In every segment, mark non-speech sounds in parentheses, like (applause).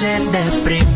de deprimido.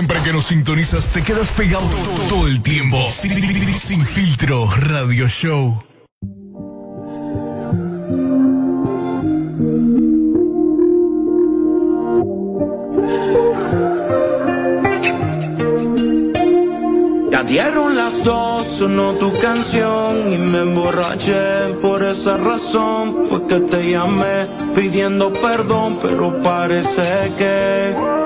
siempre que nos sintonizas te quedas pegado todo, el tiempo. Sin, filtro, radio show. Ya dieron las dos, sonó tu canción y me emborraché. Por esa razón fue que te llamé pidiendo perdón, pero parece que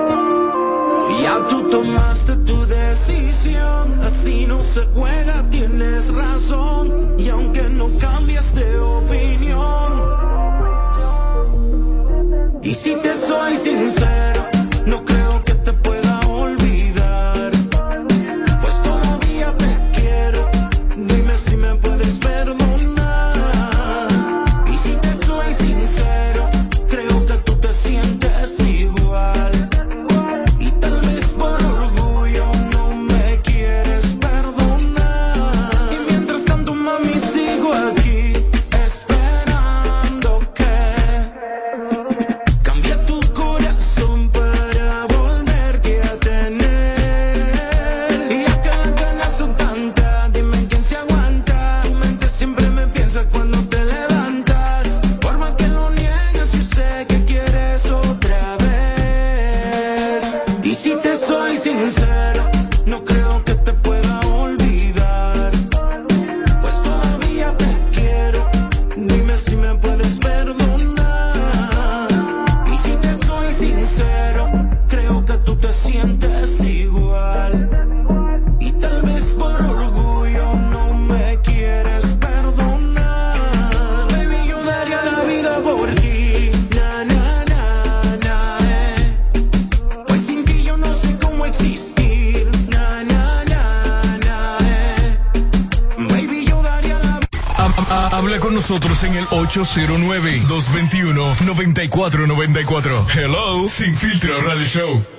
nosotros en el 809-221-9494. Hello, Sin Filtro Radio Show.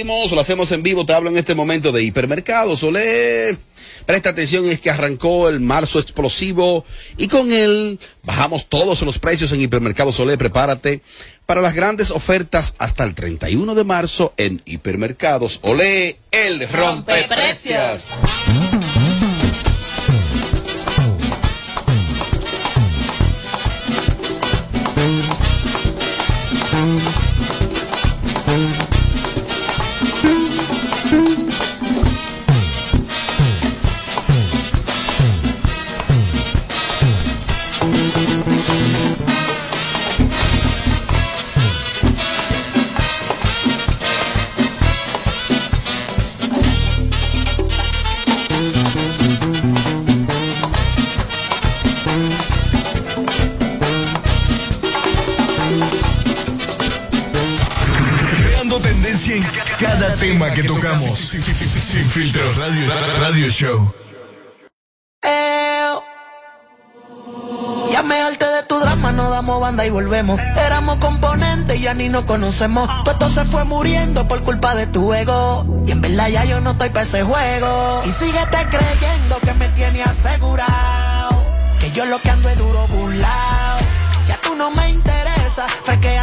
Seguimos, lo hacemos en vivo. Te hablo en este momento de hipermercados. Olé. Presta atención, es que arrancó el marzo explosivo y con él bajamos todos los precios en hipermercados Olé. Prepárate para las grandes ofertas hasta el 31 de marzo en hipermercados Olé, el rompe precios. Cada que tocamos. Sin filtro, radio, radio show. Ya me harté de tu drama, no damos banda y volvemos. Éramos componentes y ya ni nos conocemos. Todo esto se fue muriendo por culpa de tu ego. Y en verdad ya yo no estoy para ese juego. Y síguete creyendo que me tiene asegurado. Que yo lo que ando es duro burlao. Ya tú no me interesa. Frequea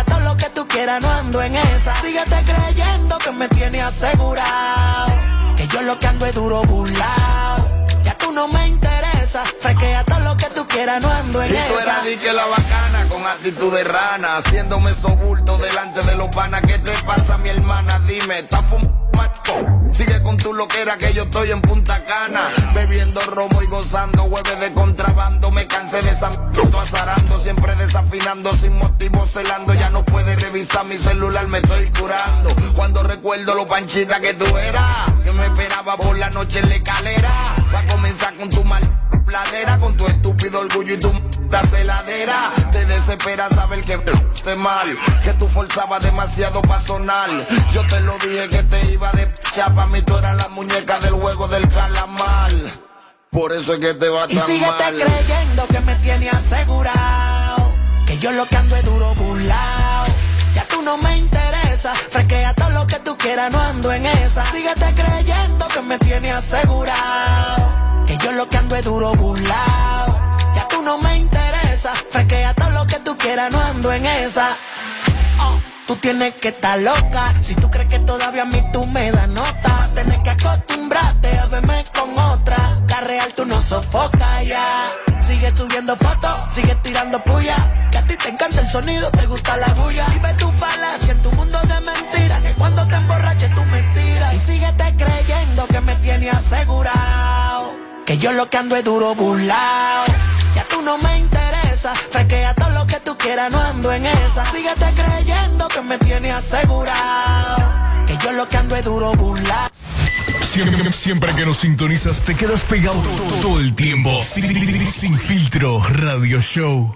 tú quieras, no ando en esa. Síguete creyendo que me tiene asegurado. Que yo lo que ando es duro burlao. Ya tú no me interesa. Frequea todo lo que tú quieras, no ando en Y tú esa. eras di que la bacana con actitud de rana, haciéndome sobulto delante de los panas. ¿Qué te pasa, mi hermana? Dime, ¿estás fumando? Sigue con tu loquera que yo estoy en Punta Cana, bebiendo romo y gozando, hueves de contrabando. Me cansé de esa m- azarando, siempre desafinando, sin motivo celando. Ya no puedes revisar mi celular, me estoy curando. Cuando recuerdo lo panchita que tú eras, que me esperaba por la noche en la escalera. Va a comenzar con tu mal pladera, con tu estúpido orgullo y tu m- celadera. Te desespera saber que esté mal, que tú forzabas demasiado pa' sonar. Yo te lo dije que te iba de chapa, mí tú eras la muñeca del juego del calamar. Por eso es que te va Y tan síguete mal. creyendo que me tiene asegurado. Que yo lo que ando es duro burlao. Ya tú no me interesa. Frequea todo lo que tú quieras, no ando en esa. Síguete creyendo que me tiene asegurado. Que yo lo que ando es duro burlao. Ya tú no me interesa. Frequea todo lo que tú quieras, no ando en esa. Oh, Tú tienes que estar loca. Si tú crees que todavía a mí tú me das nota, tienes que acostumbrarte a verme con otra. La real tú no sofocas ya. Sigue subiendo fotos, sigue tirando puya. Que a ti te encanta el sonido, te gusta la bulla. Vive tu mundo Que yo lo que ando es duro burlao. Ya tú no me interesa. Frequea todo lo que tú quieras, no ando en esa. Síguete creyendo que me tiene asegurado. Que yo lo que ando es duro burlao. Siempre, siempre que nos sintonizas te quedas pegado todo el tiempo. Sin filtro, radio show.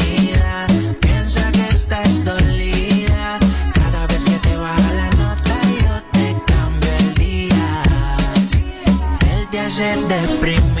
Él te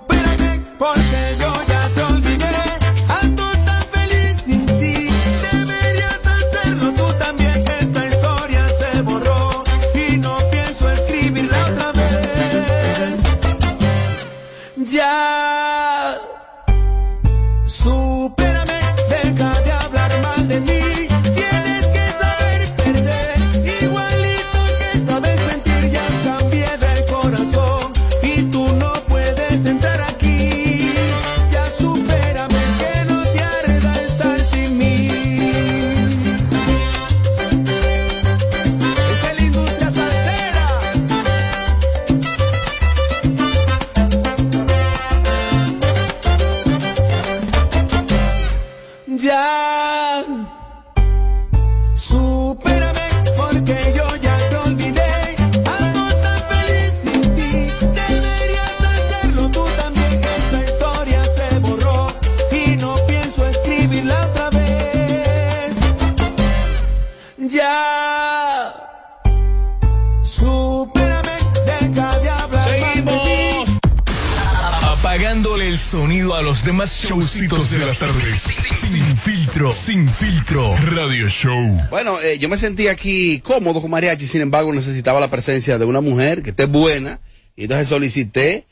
showcitos de las tardes. Sin filtro, sin filtro. Radio Show. Bueno, eh, yo me sentí aquí cómodo con mariachi, sin embargo necesitaba la presencia de una mujer que esté buena y entonces solicité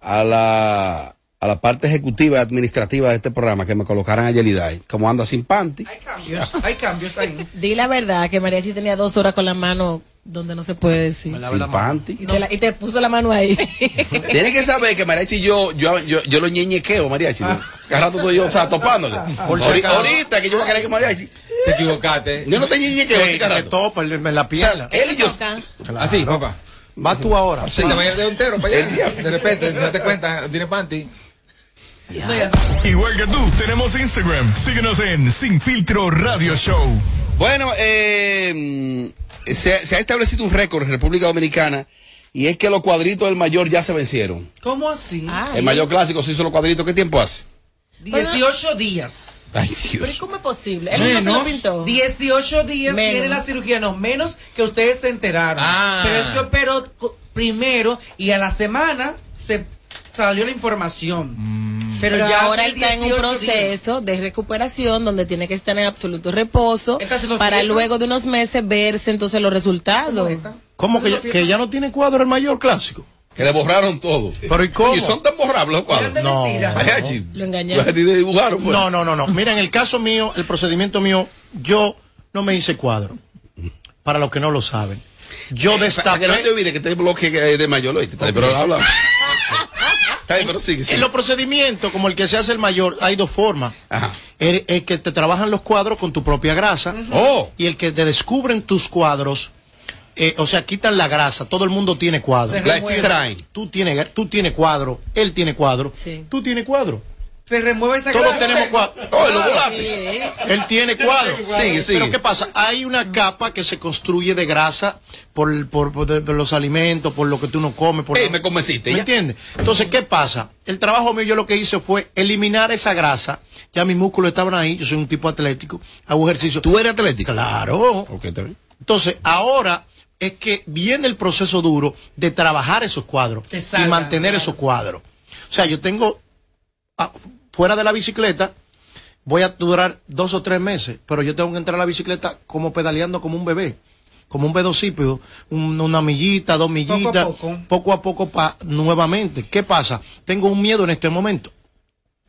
a la, a la parte ejecutiva y administrativa de este programa que me colocaran a Yeliday, como anda sin panty. Hay cambios, hay cambios ahí. Di la verdad que Mariachi tenía dos horas con la mano donde no se puede decir. Sin panty. Y te, la- y te puso la mano ahí. (laughs) Tienes que saber que mariachi yo, yo, yo, yo lo ñeñequeo, mariachi. Cada rato estoy yo, o sea, topándole. Por si Ahori- acaso. ahorita que yo voy a querer que mariachi. Te equivocaste. Yo no te ñeñequeo, Que, ¿qué que carajo? topa en la O sea, pierna. él y yo. Así, papá. Vas tú ahora. Sí. Te vayas el dedo entero para allá. De repente, te das cuenta, tiene panty. Igual que tú, tenemos Instagram. Síguenos en Sin Filtro Radio Show. Bueno, eh, se, se ha establecido un récord en República Dominicana y es que los cuadritos del mayor ya se vencieron. ¿Cómo así? Ay. El mayor clásico se hizo los cuadritos, ¿qué tiempo hace? 18 días. Ay, Pero ¿y Dios. cómo es posible? Él no se lo pintó. 18 días Menos. viene la cirugía, no, menos que ustedes se enteraron. Ah. Pero él se operó primero y a la semana se salió la información. Pero, Pero ya ahora está en un 18 días. proceso de recuperación donde tiene que estar en absoluto reposo para fiesta. luego de unos meses verse entonces los resultados. ¿Cómo que ya, que ya no tiene cuadro el mayor clásico? Que le borraron todo. Pero ¿y cómo? Oye, son tan borrables los cuadros. No. Mariachi. Lo engañaron. Que dibujaron, pues. No, no, no, no. Mira, en el caso mío, el procedimiento mío, yo no me hice cuadro. Para los que no lo saben. Yo Para destapé. que no te olvides que te bloque de mayor, ¿oíste? Pero habla. (laughs) Pero. En los procedimientos, como el que se hace el mayor, hay dos formas. Ajá. El, el que te trabajan los cuadros con tu propia grasa Oh. y el que te descubren tus cuadros, eh, o sea, quitan la grasa. Todo el mundo tiene cuadro. La extraen. Tú tienes, tú tienes cuadro, él tiene cuadro, Sí. tú tienes cuadro. Se remueve esa Todos grasa. tenemos cuadro. Oh, volaste. Él tiene cuadro. Sigue, sigue. Pero ¿qué pasa? Hay una capa que se construye de grasa por, por, por de- por los alimentos, por lo que tú no comes. Por Ey, la- me convenciste, ¿Me entiendes? Entonces, ¿qué pasa? El trabajo mío, yo lo que hice fue eliminar esa grasa. Ya mis músculos estaban ahí. Yo soy un tipo atlético. Hago ejercicio. ¿Tú eres atlético? Claro. Ok, está bien. Entonces, ahora es que viene el proceso duro de trabajar esos cuadros y mantener claro. esos cuadros. O sea, yo tengo ah, fuera de la bicicleta, voy a durar dos o tres meses, pero yo tengo que entrar a la bicicleta como pedaleando como un bebé, como un velocípedo, un- una millita, dos millitas, poco. poco a poco pa, nuevamente. ¿Qué pasa? Tengo un miedo en este momento.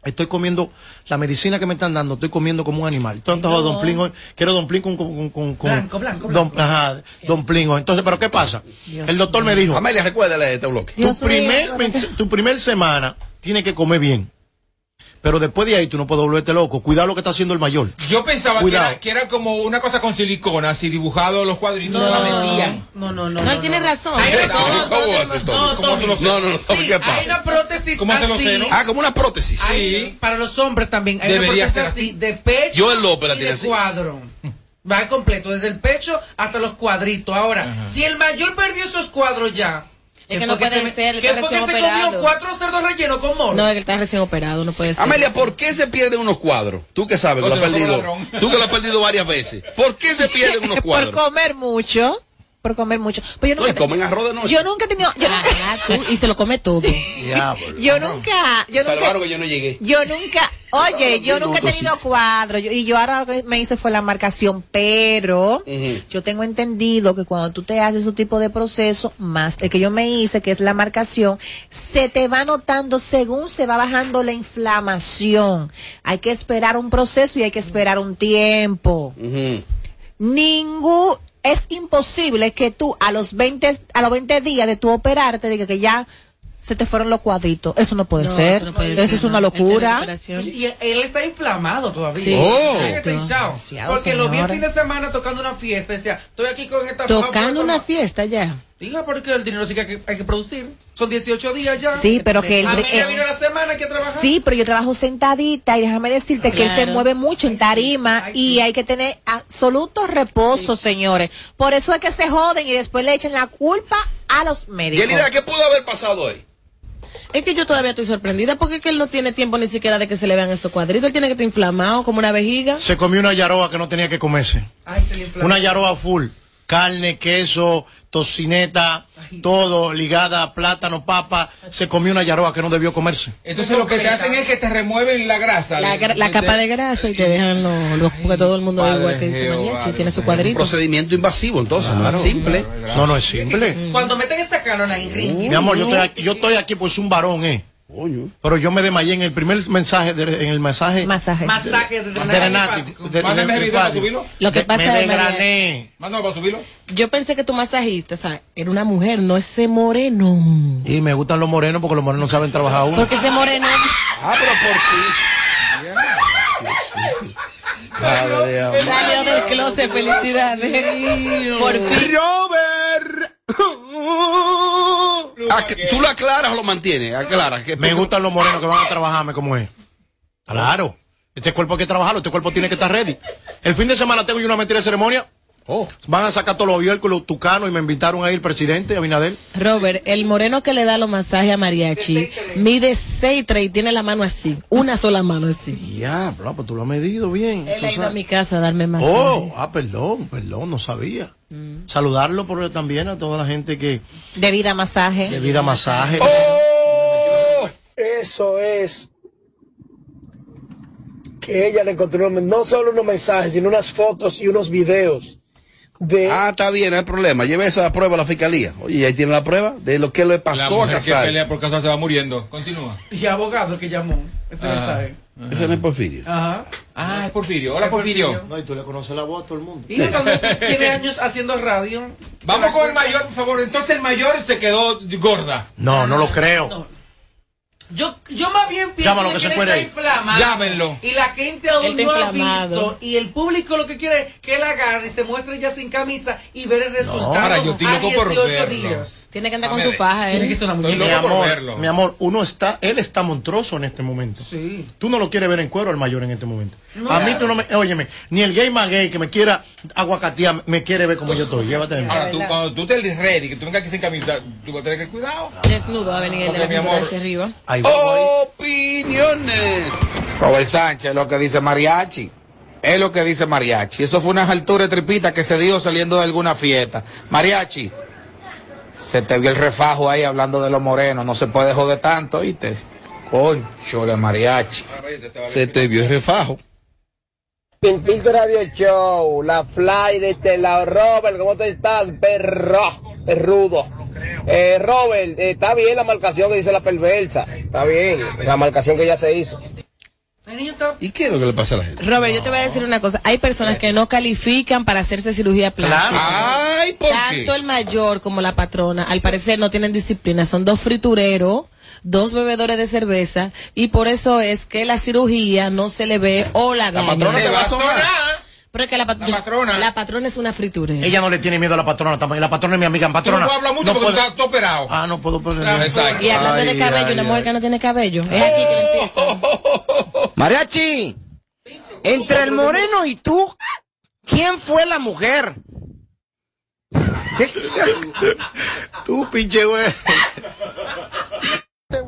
Estoy comiendo la medicina que me están dando, estoy comiendo como un animal. Domplín hoy. Quiero domplín con, con, con, con- Blanco, ajá, hoy. Entonces, ¿pero qué pasa? El doctor me dijo, Amelia, recuérdale de este bloque. tu primer, men- tu primer semana tiene que comer bien. Pero después de ahí tú no puedes volverte loco. Cuidado lo que está haciendo el mayor. Yo pensaba que era, que era como una cosa con silicona, así dibujado los cuadritos. No, la metían. no, no, no. No, él tiene razón. Hay ¿Cómo todo- todo- haces, todo- Tommy? todo- ¿Cómo tú lo No, no, no, Sí, ¿qué hay pasa? una prótesis ¿Cómo hacen los así. senos? Ah, como una prótesis. Hay- para los hombres también. Hay Debería una ser prótesis así. así de pecho Joel López la y de así. cuadro. Va completo, desde el pecho hasta los cuadritos. Ahora, si el mayor perdió esos cuadros ya. Es que ¿qué no puede se me- ser, ¿Qué fue que se comió cuatro cerdos rellenos con moro? No, él está recién operado, no puede ser. Amelia, ¿por qué se pierden unos cuadros? Tú que sabes que lo has perdido. Tú que lo has perdido varias veces. ¿Por qué se (laughs) pierden unos por cuadros? comer mucho. Por comer mucho. Pero yo No, nunca, y comen arroz de noche. yo nunca he tenido. Yo nunca, Ah, tú, y se lo come todo. (laughs) Diablo. yo nunca. Yo nunca, Salvaron que yo no llegué. yo nunca. Oye, yo nunca he tenido cuadro. yo- y yo ahora lo que me hice fue la marcación. Pero yo tengo entendido que cuando tú te haces ese tipo de proceso, más el que yo me hice, que es la marcación, se te va notando según se va bajando la inflamación. Hay que esperar un proceso y hay que esperar un tiempo. Ujú. ningún es imposible que tú a los 20 a los 20 días de tu operarte diga que ya se te fueron los cuadritos. Eso no puede No, ser. eso no puede eso ser, es una no. Locura. operación. Y él está inflamado todavía. Sí. Oh. Está hinchado. Porque lo vi el fin de semana tocando una fiesta. Decía, estoy aquí con esta Tocando una fiesta ya. Diga, porque el dinero sí que hay que, hay que producir. Son 18 días ya. Sí, pero que ya eh, vino la semana, hay que trabajar. Sí, pero yo trabajo sentadita y déjame decirte que él se mueve mucho en tarima Ay, sí. y hay que tener absoluto reposo, señores. Por eso es que se joden y después le echan la culpa a los médicos. Yelida, ¿qué pudo haber pasado ahí? Es que yo todavía estoy sorprendida porque es que él no tiene tiempo ni siquiera de que se le vean esos cuadritos. Él tiene que estar inflamado como una vejiga. Se comió una yaroa que no tenía que comerse. Ay, se le inflamó. Una yaroa full. Carne, queso, tocineta, todo ligada a plátano, papa. Se comió una yaroa que no debió comerse. Entonces lo que te hacen es que te remueven la grasa. La, gra- la capa de grasa y te dejan los, los- porque todo el mundo Padre igual que dice tiene su cuadrito. Procedimiento invasivo, entonces, no es simple. No, no es simple. Cuando meten esta canona en ring. Mi amor, yo estoy aquí, yo estoy aquí pues un varón, eh. Coño. Pero yo me desmayé en el primer mensaje, de- en el mensaje Masaje. Masaje de Mándame el video para subirlo. Lo que pasa me desgrané. Mándalo para subirlo. yo pensé que tu masajista, o sea, era una mujer, no ese moreno. Y me gustan los morenos porque los morenos saben trabajar uno. Porque ese moreno, Ah, pero por amor. salió del closet, felicidades. Por fin. Ah, que ¿Tú lo aclaras o lo mantienes? Aclara. Que Me gustan los morenos que van a trabajarme como es. Claro. Este cuerpo hay que trabajarlo, este cuerpo tiene que estar ready. El fin de semana tengo yo una mentira de ceremonia. Oh. Van a sacar todos los abiertos, los tucanos y me invitaron ahí el presidente, Abinadel. Robert, el moreno que le da los masajes a Mariachi mide 6'3 y tiene la mano así, una sola mano así. Diablo, pues tú lo has medido bien. Él ha ido a mi casa a darme masajes. Oh, ah, perdón, perdón, no sabía. Saludarlo por también a toda la gente que De vida masaje. de vida masaje. ¡Oh! Eso es que ella le encontró no solo unos mensajes, sino unas fotos y unos videos de Ah, está bien, no hay problema. Lleve esa prueba a la fiscalía. Oye, ¿y ahí tiene la prueba de lo que le La pasó a mujer que Casal. pelea por casa se va muriendo. Continúa. Y abogado que llamó. Este Ah. mensaje. Ese no es Porfirio. Ajá. Ah, es Porfirio. Hola, Porfirio. No, y tú le conoces la voz a todo el mundo. Y cuando tiene años haciendo radio. Vamos con el mayor, por favor. Entonces el mayor se quedó gorda. No, no lo creo. Yo, yo más bien pienso Llámalo, que, que se él puede está ir. inflamado. Llámenlo. Y la gente aún no ha visto. Y el público lo que quiere es que él agarre y se muestre ya sin camisa y ver el resultado ahora yo estoy a loco por 18 verlo. días. Tiene que andar A con ver, su faja, Tiene que ¿eh? ser una. Mi amor, mi amor, uno está, él está monstruoso en este momento. Sí. Tú no lo quieres ver en cuero al mayor en este momento. A mí tú no me, óyeme, ni el gay más gay que me quiera aguacatear me quiere ver como yo estoy. Llévate de mí. Ahora, tú, cuando tú estés ready, que tú vengas aquí sin camisa, tú vas a tener que cuidado. Desnudo va a venir el de la cintura amor. hacia arriba. Ahí. Opiniones. Robert Sánchez, lo que dice Mariachi. Es lo que dice Mariachi. Eso fue una altura de tripita que se dio saliendo de alguna fiesta. Mariachi, se te vio el refajo ahí hablando de los morenos. No se puede joder tanto, ¿viste? Concho, de Mariachi. Se te vio el refajo. Filtro Radio Show, la fly de este lado. Robert, ¿cómo te estás? Perro, perrudo. Eh, Robert, eh, está bien la marcación que dice la perversa. Está bien, la marcación que ya se hizo. ¿Y qué es lo que le pasa a la gente? Robert, yo te voy a decir una cosa. Hay personas que no califican para hacerse cirugía plástica. Ay, ¿por qué? Tanto el mayor como la patrona, al parecer no tienen disciplina. Son dos fritureros, dos bebedores de cerveza, y por eso es que la cirugía no se le ve o la daña. patrona te va a sonar. Pero es que la, pat- patrona. la patrona es una friturera. Ella no le tiene miedo a la patrona también. La patrona es mi amiga. Patrona. Tú no hablas mucho porque tú estás operado. Ah, no puedo poner. Exacto. Y hablando de Ay, cabello, ay, una mujer ay. que no tiene cabello. Es aquí que empieza. Mariachi, entre el moreno y tú, ¿quién fue la mujer? (laughs) Tú, pinche güey.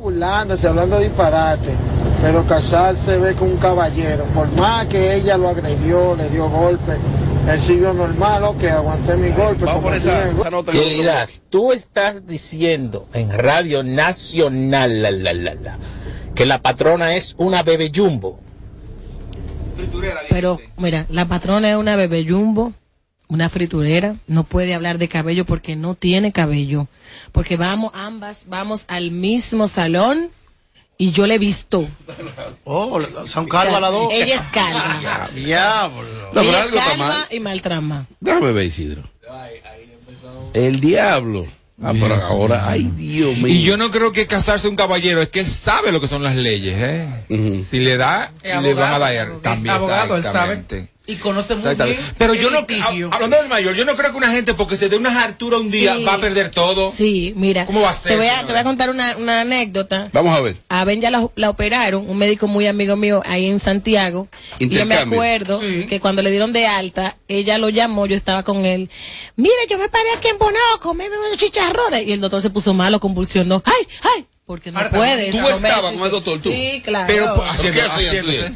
Burlándose, hablando disparate, pero casarse ve con un caballero. Por más que ella lo agredió, le dio golpe, él siguió normal, ok, aguanté mi golpe. como tiene- Querida, tú estás diciendo en Radio Nacional la, la, la, la, que la patrona es una bebé jumbo. Pero, mira, la patrona es una bebé jumbo, una friturera, no puede hablar de cabello porque no tiene cabello. Porque vamos, ambas, vamos al mismo salón y yo le he visto. Oh, son calvas las dos. Ella es calva. (laughs) Diablo. No, pero Ella es algo está calva mal. y maltrama. Déjame ver, Isidro. El diablo. Ah, pero ahora, ay, Dios mío. Y yo no creo que casarse un caballero, es que él sabe lo que son las leyes, ¿eh? Si le da, le van a dar es también. abogado, él sabe. Y conoce muy Exactamente. bien. Pero yo no, hab- hablando del mayor, yo no creo que una gente porque se dé una hartura un día Sí. va a perder todo. Sí, mira. ¿Cómo va a ser, Te voy a, te voy a contar una, una anécdota. Vamos a ver. A Ben ya la, la operaron, un médico muy amigo mío ahí en Santiago. Y yo me acuerdo que cuando le dieron de alta, ella lo llamó, yo estaba con él. Mire, yo me paré aquí en Bonao, comerme unos chicharrones. Y el doctor se puso malo, convulsionó. ¡Ay, ay! Porque no puedes. ¿Tú estabas con el doctor, tú? Sí, claro. Pero, pues, ¿Pero qué él?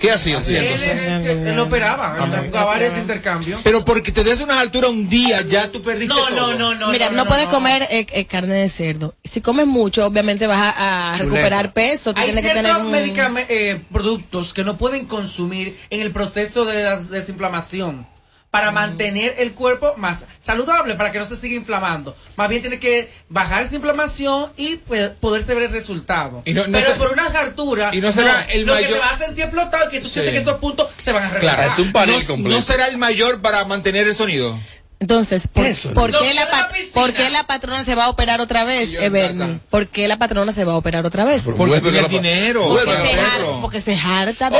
¿Qué hacían? Él, él- él operaba, él daba varios intercambios. Pero porque te des una altura un día, ya tú perdiste No, todo. no, no, no. Mira, no, no, no, puedes no. comer eh, eh, carne de cerdo. Si comes mucho, obviamente vas a, recuperar peso. Hay tienes que ciertos tener un... medicame- eh, productos que no pueden consumir en el proceso de la desinflamación para mantener el cuerpo más saludable, para que no se siga inflamando. Más bien tiene que bajar esa inflamación y pues, poderse ver el resultado. Y no- no Pero se- por una hartura, y no será el lo que mayor- te va a sentir explotado y que tú Sí. sientes que esos puntos se van a Claro, reventar. no, no será el mayor para mantener el sonido. Entonces, ¿por, ¿por Lo qué la era pa- la piscina. por qué la patrona se va a operar otra vez, Everny? ¿Por qué la patrona se va a operar otra vez? Porque tiene dinero. Porque se, har- porque se harta de...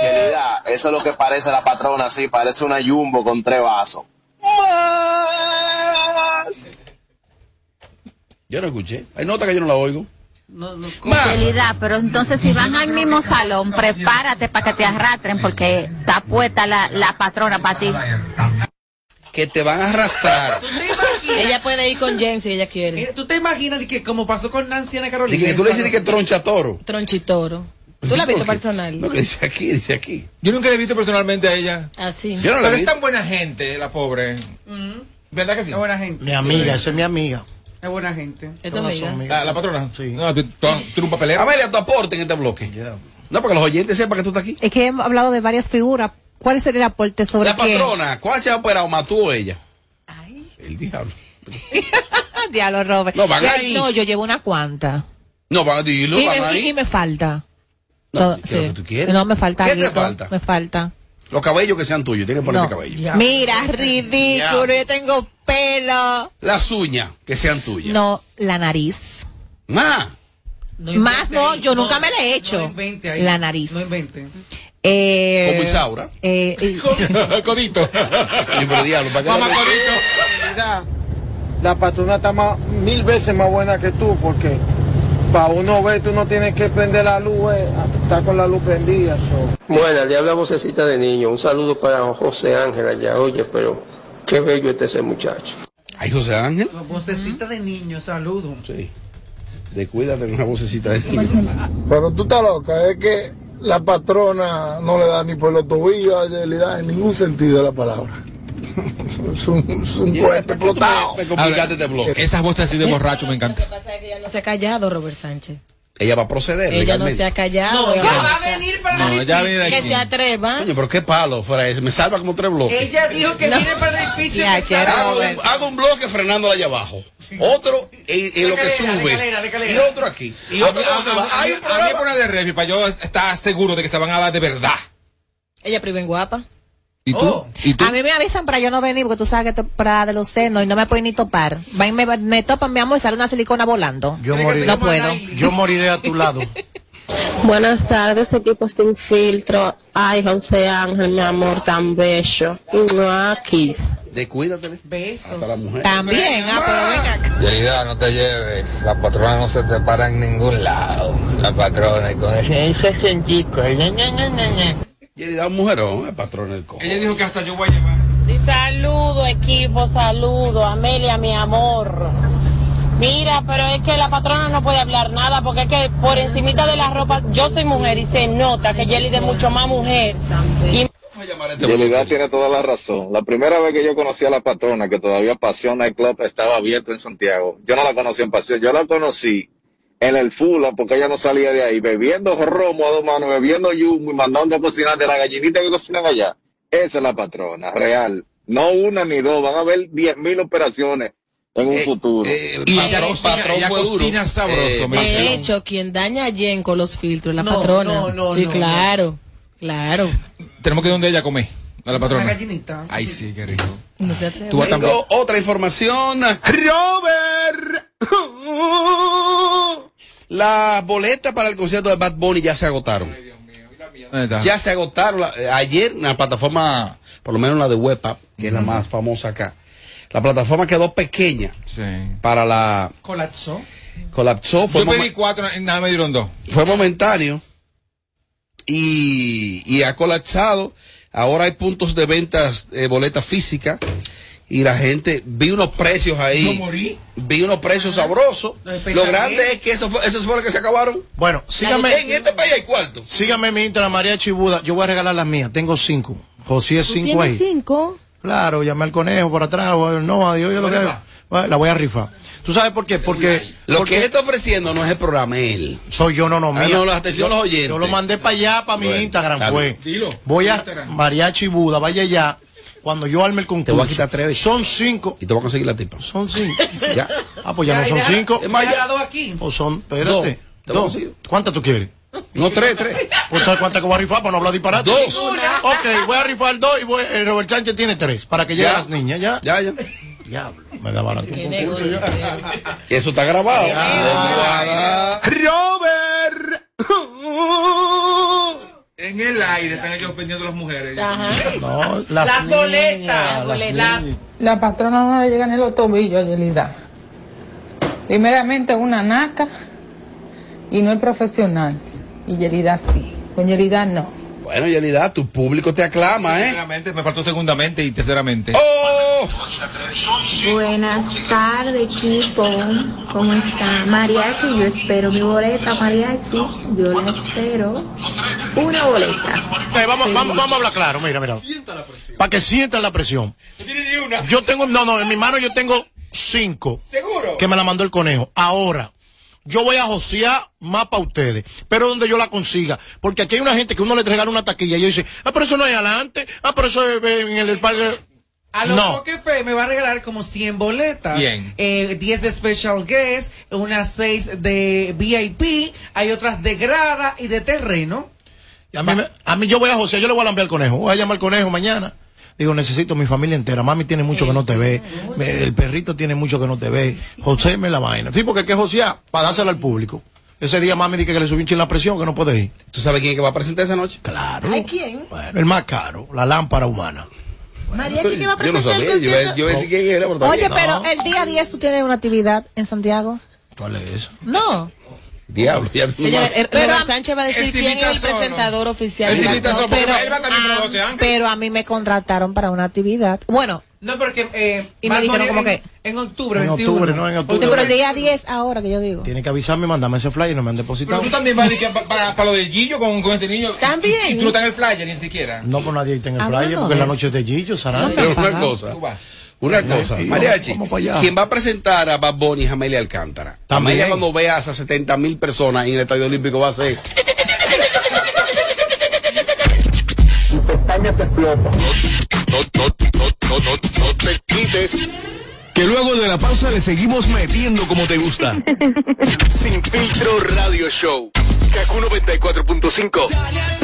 Querida, eso es lo que parece la patrona, sí, parece una jumbo con tres vasos. Yo no escuché. Hay nota que yo no la oigo. Fidelidad, pero entonces si van al mismo salón, prepárate para que te arrastren porque está puesta la, la patrona para ti. Que te van a arrastrar. (laughs) Ella puede ir con Jen si ella quiere. ¿Tú te imaginas de que como pasó con Nancy Ana Carolina? Que tú le dices que troncha toro. Tronchitoro. ¿Tú la has visto personal? No, que dice aquí, dice aquí. Yo nunca la he visto personalmente a ella. Así. Yo no la Pero he es tan buena gente, la pobre. ¿Verdad que sí? Es buena gente. Mi amiga, esa es mi amiga. Es buena gente. ¿Es tu amiga? La, la patrona. Sí. No, tú, tú, tú eres un papelero. Amelia, tu aporte en este bloque. No, para que los oyentes sepan que tú estás aquí. Es que hemos hablado de varias figuras. ¿Cuál sería el aporte sobre La qué? patrona, ¿cuál se ha operado más tú o ella? El diablo. (laughs) Diablo, Robert. No, van Ya- ahí. No, yo llevo una cuanta. No, van a decirlo, y, van me, ahí. y me falta. No, Todo- ¿qué es lo sí. que tú quieres? No, me falta. ¿Qué te falta? Me falta. Los cabellos que sean tuyos, tienes que ponerte No. cabello. Mira, ridículo, yo tengo pelo. Las uñas que sean tuyas. No, la nariz. Más. Más no, yo nunca me la he hecho. La nariz. No invente. Eh, Como Isaura. eh, eh, (laughs) Codito. Ay, pero diablo, ¿para qué Mamá Realidad, La patrona está más, mil veces más buena que tú porque para uno ver tú no tienes que prender la luz, eh, está con la luz prendida. so. Bueno, le habla vocecita de niño. Un saludo para José Ángel allá. Oye, pero qué bello este ese muchacho. Ay, José Ángel. Vocecita de niño, saludo. Sí. Descuídate de una vocecita de niño. Pero tú estás loca, es que la patrona no le da ni por los tobillos a Yelida en ningún sentido de la palabra. (laughs) es un, es un cohete explotado. Me complicaste este bloque. Esas voces así de borracho me encantan. Lo que pasa es que ella no se ha callado, Robert Sánchez. Ella va a proceder Ella no legalmente. se ha callado. No, ella va a venir para No, el ella edificio. viene Que aquí. se atreva. Coño, pero qué palo fuera ese. Me salva como tres bloques. Ella dijo que No. viene para el edificio. Ya, que Hago un, hago un bloque frenándola allá abajo. Otro en, en lo que de sube. de. Y otro aquí. Y otro A- se va. a- Hay un a mí programa. poner de refi para yo estar seguro de que se van a dar de verdad. Ella priven guapa. ¿Y tú? Oh. ¿Y tú? A mí me avisan para yo no venir porque tú sabes que estoy para de los senos y no me pueden ni topar. Va y me, me topan, mi amor, y sale una silicona volando. Yo, moriré, No puedo. Yo moriré a tu lado. (laughs) Buenas tardes, equipo sin filtro. Ay, José Ángel, mi amor, tan bello. Mua, kiss. De cuídate. Besos. También, ah, pero venga. No te lleves. La patrona no se te para en ningún lado. La patrona y con ese, ese sentico. Y le da un mujerón, el patrón del cojo. Ella dijo que hasta yo voy a llevar. Saludo, equipo, saludo. Amelia, mi amor. Mira, pero es que la patrona no puede hablar nada porque es que por encimita de la ropa, yo soy mujer y se nota que Yelida es mucho más mujer. Y Yelida tiene toda la razón. La primera vez que yo conocí a la patrona, que todavía Pasión Nightclub estaba abierto en Santiago, yo no la conocí en Pasión, yo la conocí en el Fula, porque ella no salía de ahí, bebiendo romo a dos manos, bebiendo yumo y mandando a cocinar de la gallinita que cocinan allá. Esa es la patrona, real. No una ni dos, van a haber diez mil operaciones en un futuro. Y ella patrón, cocina, patrón ella fue duro. sabroso. Eh. De hecho, quien daña a Jen con los filtros la No, patrona. no, no, sí, no, claro. Claro. Tenemos que ir donde ella come. A la patrona. gallinita. Ay, sí, qué rico. No te atrevas. Tú vas también. Tengo otra información. Robert. Las boletas para el concierto de Bad Bunny ya se agotaron. Ya se agotaron. Eh, Ayer, en la plataforma, por lo menos la de WebApp, que es la más famosa acá, la plataforma quedó pequeña Sí. para la. Colapsó. Colapsó, fue, Yo pedí cuatro, nada me dieron dos. fue momentáneo y, y ha colapsado. Ahora hay puntos de ventas, eh, boletas físicas. Y la gente, vi unos precios ahí. Yo morí. Vi unos precios sabrosos. Lo grande es que eso fue, esos fueron los que se acabaron. Bueno, sígame, En este país hay cuartos. sígame mi Instagram, María Chibuda. Yo voy a regalar las mías. Tengo cinco. José es ¿Tú cinco tienes ahí. cinco? Claro, llamé al conejo por atrás. No, adiós, yo lo que bueno, La voy a rifar. ¿Tú sabes por qué? Porque, Lo porque que él está ofreciendo no es el programa, él. soy yo, no, no, Ah, mía. no, la atención yo, los oyentes. Yo lo mandé para allá, para mi Instagram, fue. Dilo. Voy a Instagram. Mariachi Buda, vaya allá. Cuando yo arme el concurso. Te voy a quitar tres veces. Son cinco. Y te voy a conseguir la tipa. Son cinco. (laughs) Ya. Ah, pues ya, no son cinco. Es más, ya- dos aquí. O son, espérate. Dos. Dos. ¿Cuántas tú quieres? No, tres, tres. Pues ¿cuántas que voy a rifar para no hablar disparate? Dos. Ok, voy a rifar dos y voy, eh, Robert Sánchez tiene tres. Para que lleguen las niñas, ¿ya? Ya, ya. Diablo, me da barato. Eso está grabado. Robert. (laughs) En el aire están ellos vendiendo las mujeres. Ajá. No, Las boletas. niñas, Las niñas. La patrona no le llega ni los tobillos a Yelida. Primeramente una naca y no es profesional. Y Yelida sí. Con Yelida no. Bueno, Yelida, tu público te aclama, ¿eh? Primeramente, me faltó segundamente y terceramente. ¡Oh! Buenas tardes, equipo. ¿Cómo está? Mariachi, yo espero mi boleta, Mariachi. Yo la espero. Una boleta. Ok, vamos, vamos, vamos a hablar claro, mira, mira. Para que sientan la presión. No tiene ni una. Yo tengo, no, no, en mi mano yo tengo cinco ¿Seguro? que me la mandó el conejo. Ahora, yo voy a josear más para ustedes, pero donde yo la consiga. Porque aquí hay una gente que uno le regala una taquilla y ellos dicen, ah, pero eso no es adelante, ah, pero eso es eh, en el, el parque. A lo No. que fe me va a regalar como 100 boletas. 100. Eh, 10 de Special Guest, unas 6 de VIP, hay otras de grada y de terreno. Y a mí, me- a mí yo voy a josear, yo le voy a lamber al conejo. Voy a llamar al conejo mañana. Digo, necesito mi familia entera. Mami tiene mucho que no te ve. Me- El perrito tiene mucho que no te ve. José me la vaina. Sí, porque hay que josear para dársela al público. Ese día mami dice que le subió un chin la presión, que no puede ir. ¿Tú sabes quién es que va a presentar esa noche? Claro. ¿Hay quién? Bueno, el más caro, la lámpara humana. Mariachi que va a Yo no presentar el sabía, yo iba, concierto. yo iba a decir quién era, pero Oye, bien. pero el día 10 tú tienes una actividad en Santiago. ¿Cuál es eso? No. Diablo, ya Señores, el- Pero a- Sánchez va a decir quién es el presentador oficial. Pero- José Ángel. Pero a mí me contrataron para una actividad. Bueno, No, porque eh, Y me dijeron como en, que- en octubre, En 21. octubre, no, en sí, octubre. pero el día 10 ahora que yo digo. Tiene que avisarme, mandarme ese flyer y no me han Pero depositado. tú también vas a decir que para lo de Gillo con, con este niño. También. Y, y tú no estás en el flyer ni siquiera. No, pues nadie está en el flyer porque la noche es de Gillo, Sarán. Pero una cosa. Una cosa, Mariachi, quien va a presentar a Bad Bunny es Amelia Alcántara. También. Amelia cuando vea a esas 70 mil personas en el Estadio Olímpico va a ser... Tu pestaña te explota. No, no, no, no, no, no te quites. Que luego de la pausa le seguimos metiendo como te gusta. (laughs) Sin filtro radio show. Kaku 94.5.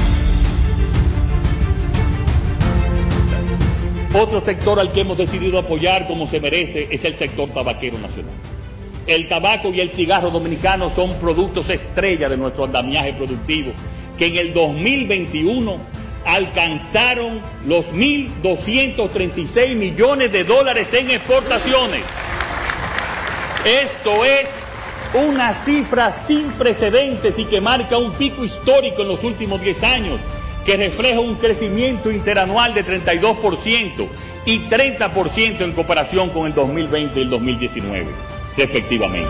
Otro sector al que hemos decidido apoyar como se merece es el sector tabaquero nacional. El tabaco y el cigarro dominicano son productos estrella de nuestro andamiaje productivo, que en el 2021 alcanzaron los 1.236 millones de dólares en exportaciones. Esto es una cifra sin precedentes y que marca un pico histórico en los últimos 10 años, que refleja un crecimiento interanual de 32% y 30% en comparación con el 2020 y el 2019, respectivamente.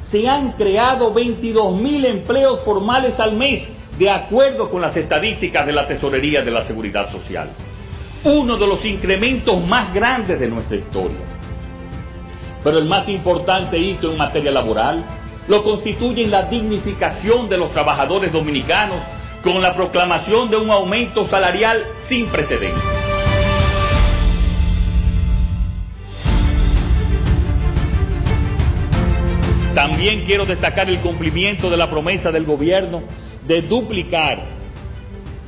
se han creado 22 mil empleos formales al mes, de acuerdo con las estadísticas de la Tesorería de la Seguridad Social. Uno de los incrementos más grandes de nuestra historia. Pero el más importante hito en materia laboral lo constituye la dignificación de los trabajadores dominicanos con la proclamación de un aumento salarial sin precedentes. También quiero destacar el cumplimiento de la promesa del gobierno de duplicar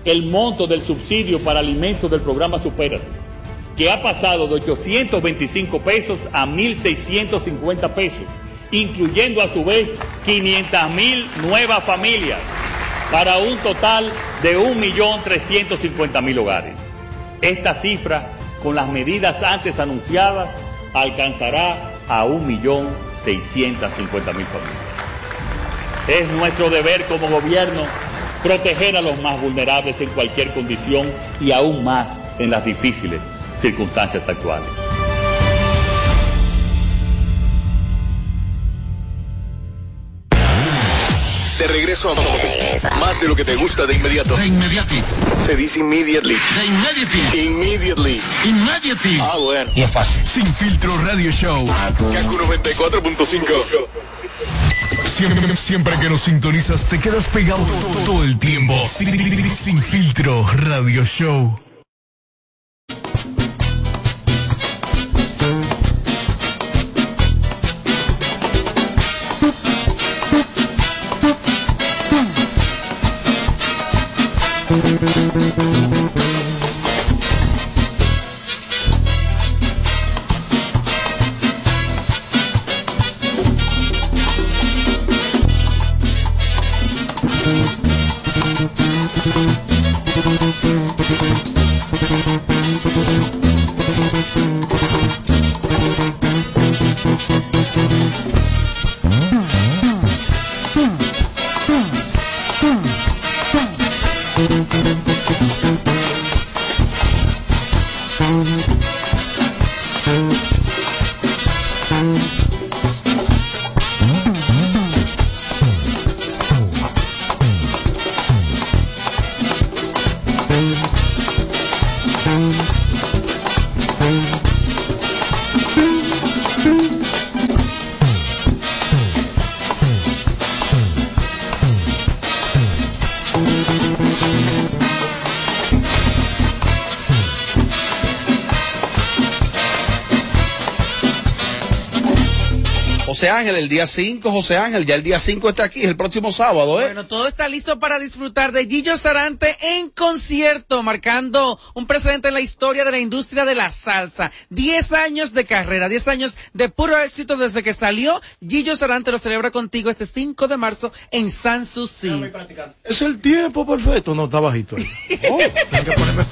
el monto del subsidio para alimentos del programa Supérate, que ha pasado de 825 pesos a 1.650 pesos, incluyendo a su vez 500 mil nuevas familias, para un total de 1.350.000 hogares. Esta cifra, con las medidas antes anunciadas, alcanzará a 1.650.000 familias. Es nuestro deber como gobierno proteger a los más vulnerables en cualquier condición y aún más en las difíciles circunstancias actuales. De regreso a más de lo que te gusta de inmediato. De inmediati. Se dice immediately. De inmediati. Immediately. Immediately. Ah, bueno. Y es fácil. Sin filtro radio show. Kaku 94.5. Siempre, siempre que nos sintonizas te quedas pegado todo el tiempo. Sin, sin filtro radio show. Ángel, el día 5, José Ángel, ya el día 5 está aquí, es el próximo sábado, ¿eh? Bueno, todo está listo para disfrutar de Gillo Sarante en concierto, marcando un precedente en la historia de la industria de la salsa. 10 años de carrera, 10 años de puro éxito desde que salió. Gillo Sarante lo celebra contigo este 5 de marzo en San Susi. Es el tiempo perfecto. No, está bajito ahí. (laughs) Oh, tengo que ponerme-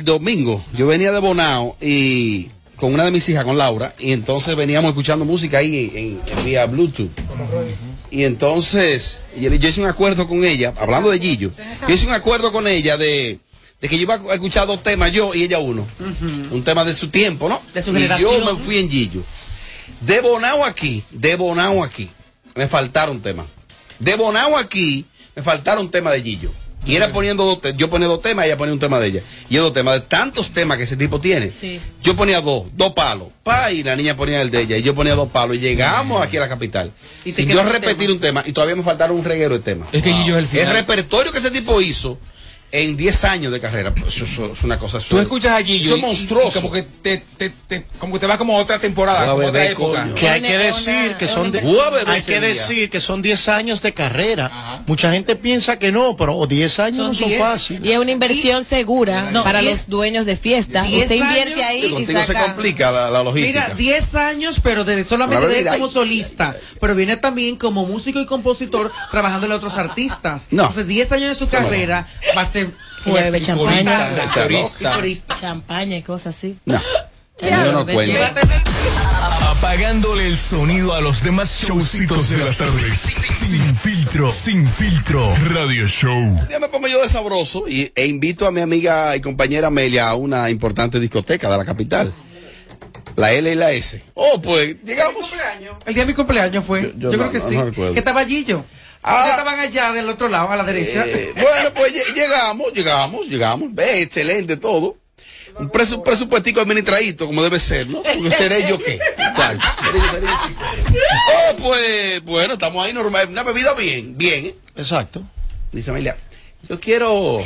El, domingo, yo venía de Bonao y con una de mis hijas, con Laura, y entonces veníamos escuchando música ahí en, en vía Bluetooth. Y entonces, yo, yo hice un acuerdo con ella, hablando de Gillo, yo hice un acuerdo con ella de, de que yo iba a escuchar dos temas, yo y ella uno. Un tema de su tiempo, ¿no? De su y generación. yo me fui en Gillo. De Bonao aquí, de Bonao aquí, me faltaron temas. De Bonao aquí, me faltaron temas de Gillo. Y era poniendo dos te- yo ponía dos temas, ella ponía un tema de ella. Y yo dos temas, de tantos temas que ese tipo tiene. Yo ponía dos, dos palos. Pa, y la niña ponía el de ella. Y yo ponía dos palos. Y llegamos aquí a la capital. Y Sin yo repetir tema. un tema. Y todavía me faltaron un reguero de temas. Es que Gillo es el final. repertorio que ese tipo hizo en 10 años de carrera. pues, Eso, eso es una cosa. Tú es- escuchas a Gillo Eso es monstruoso. como que te, te, te- como que te va como otra temporada, como a otra beber, época. coño. Que hay que decir que son de- hay que decir que son 10 años de carrera. Mucha gente piensa que no, pero 10 años Son no son 10. fáciles. Y es una inversión segura No, para diez- los dueños de fiesta. diez Usted invierte años- ahí y Contigo se saca. complica la, la logística. Mira, 10 años, pero de, solamente de como ay. solista. Pero viene también como músico y compositor trabajando en otros artistas. No. Entonces, 10 años de su carrera va a ser Fuerte. champaña. Y cosas así. No. Yo no cuento. Apagándole el sonido a los demás showcitos de las tardes. Sin filtro, sin filtro. Radio Show. Ya me pongo yo de sabroso y, e invito a mi amiga y compañera Amelia a una importante discoteca de la capital. La L y la S. Oh, pues llegamos. El día de mi cumpleaños fue. Yo, yo creo no- que no- sí. no que estaba Gillo. Ah. Ya estaban allá del otro lado, a la derecha. Eh, bueno, pues lle- llegamos, llegamos, llegamos. Ve, excelente todo. Un presu- presupuestico administradito, como debe ser, ¿no? Porque seré yo qué. Oh, pues, bueno, estamos ahí normal. Una bebida bien, bien, ¿eh? Exacto. Dice Amelia, yo quiero.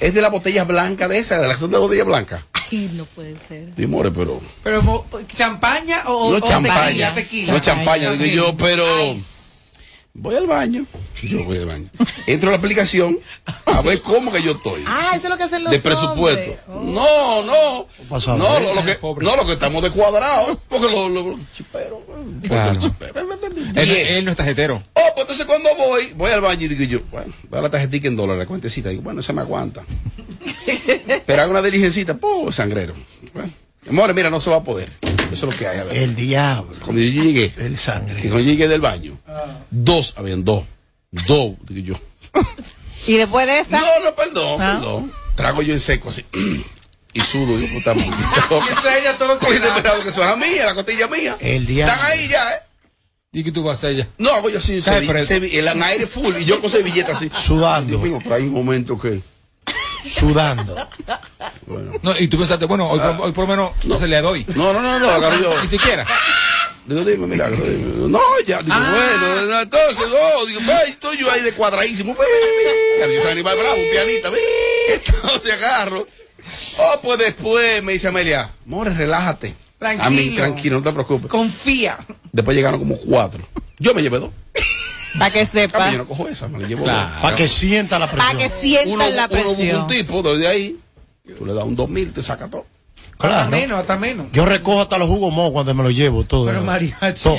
Es de las botellas blancas de esa, de la son de botella blanca. Ay, no puede ser. Dimore, pero. Pero, ¿champaña o, No o champaña. tequila? tequila? No champaña, digo yo, pero. Voy al baño. Yo voy al baño. Entro a la aplicación a ver cómo que yo estoy. Ah, eso es lo que hacen los de presupuesto. No, no. a No, ver? lo, lo que, no, lo que estamos de cuadrado. Porque lo, lo, los chiperos. eh, Claro. los chiperos, Él, no es tarjetero. Oh, pues entonces cuando voy, voy al baño y digo yo, bueno, voy a la tarjetita en dólares, la cuentecita. Digo, bueno, se me aguanta. (laughs) Pero hago una diligencita, pues, sangrero. Bueno, amor, mira, no se va a poder. Eso es lo que hay. A ver. El diablo. Cuando yo llegué, El sangre. que cuando yo llegué del baño, dos, habían dos. Dos, digo yo. Y después de esa. No, no, perdón, Ah. perdón. Trago yo en seco así. (clears throat) y sudo, yo puta madre. (laughs) Esa ella todo desesperado que eso es mía, la costilla mía. El diablo. Están ahí ya, ¿eh? ¿Y qué tú vas a hacer ella? No, hago yo así, el aire full y yo con servilleta así. Sudando. Dios mío, pero hay un momento que. Sudando. No, y tú pensaste, bueno, hoy, por- hoy por lo menos no se le doy. No, no, no, no, agarro yo. Ni siquiera. Digo, dime, milagro. dime. No, ya, digo, Ah. bueno, no, entonces, no, digo, ve, estoy yo ahí de cuadradísimo. Ve, ve, ve, ve. Yo soy animal bravo, un pianista, ve. Entonces agarro. Oh, pues después me dice Amelia, more, relájate. Tranquilo. A mí, tranquilo, no te preocupes. Confía. Después llegaron como cuatro. Yo me llevé dos. Para que Ah, sepa. yo no cojo esa, me la llevo Claro. Para que sienta la Para presión. que sientan Uno, la uno presión. un tipo, desde ahí, tú le das un 2000, te saca todo. Hasta Claro. menos, hasta menos. Yo recojo hasta los jugos mojos cuando me los llevo todo. Pero mariachi. Todo.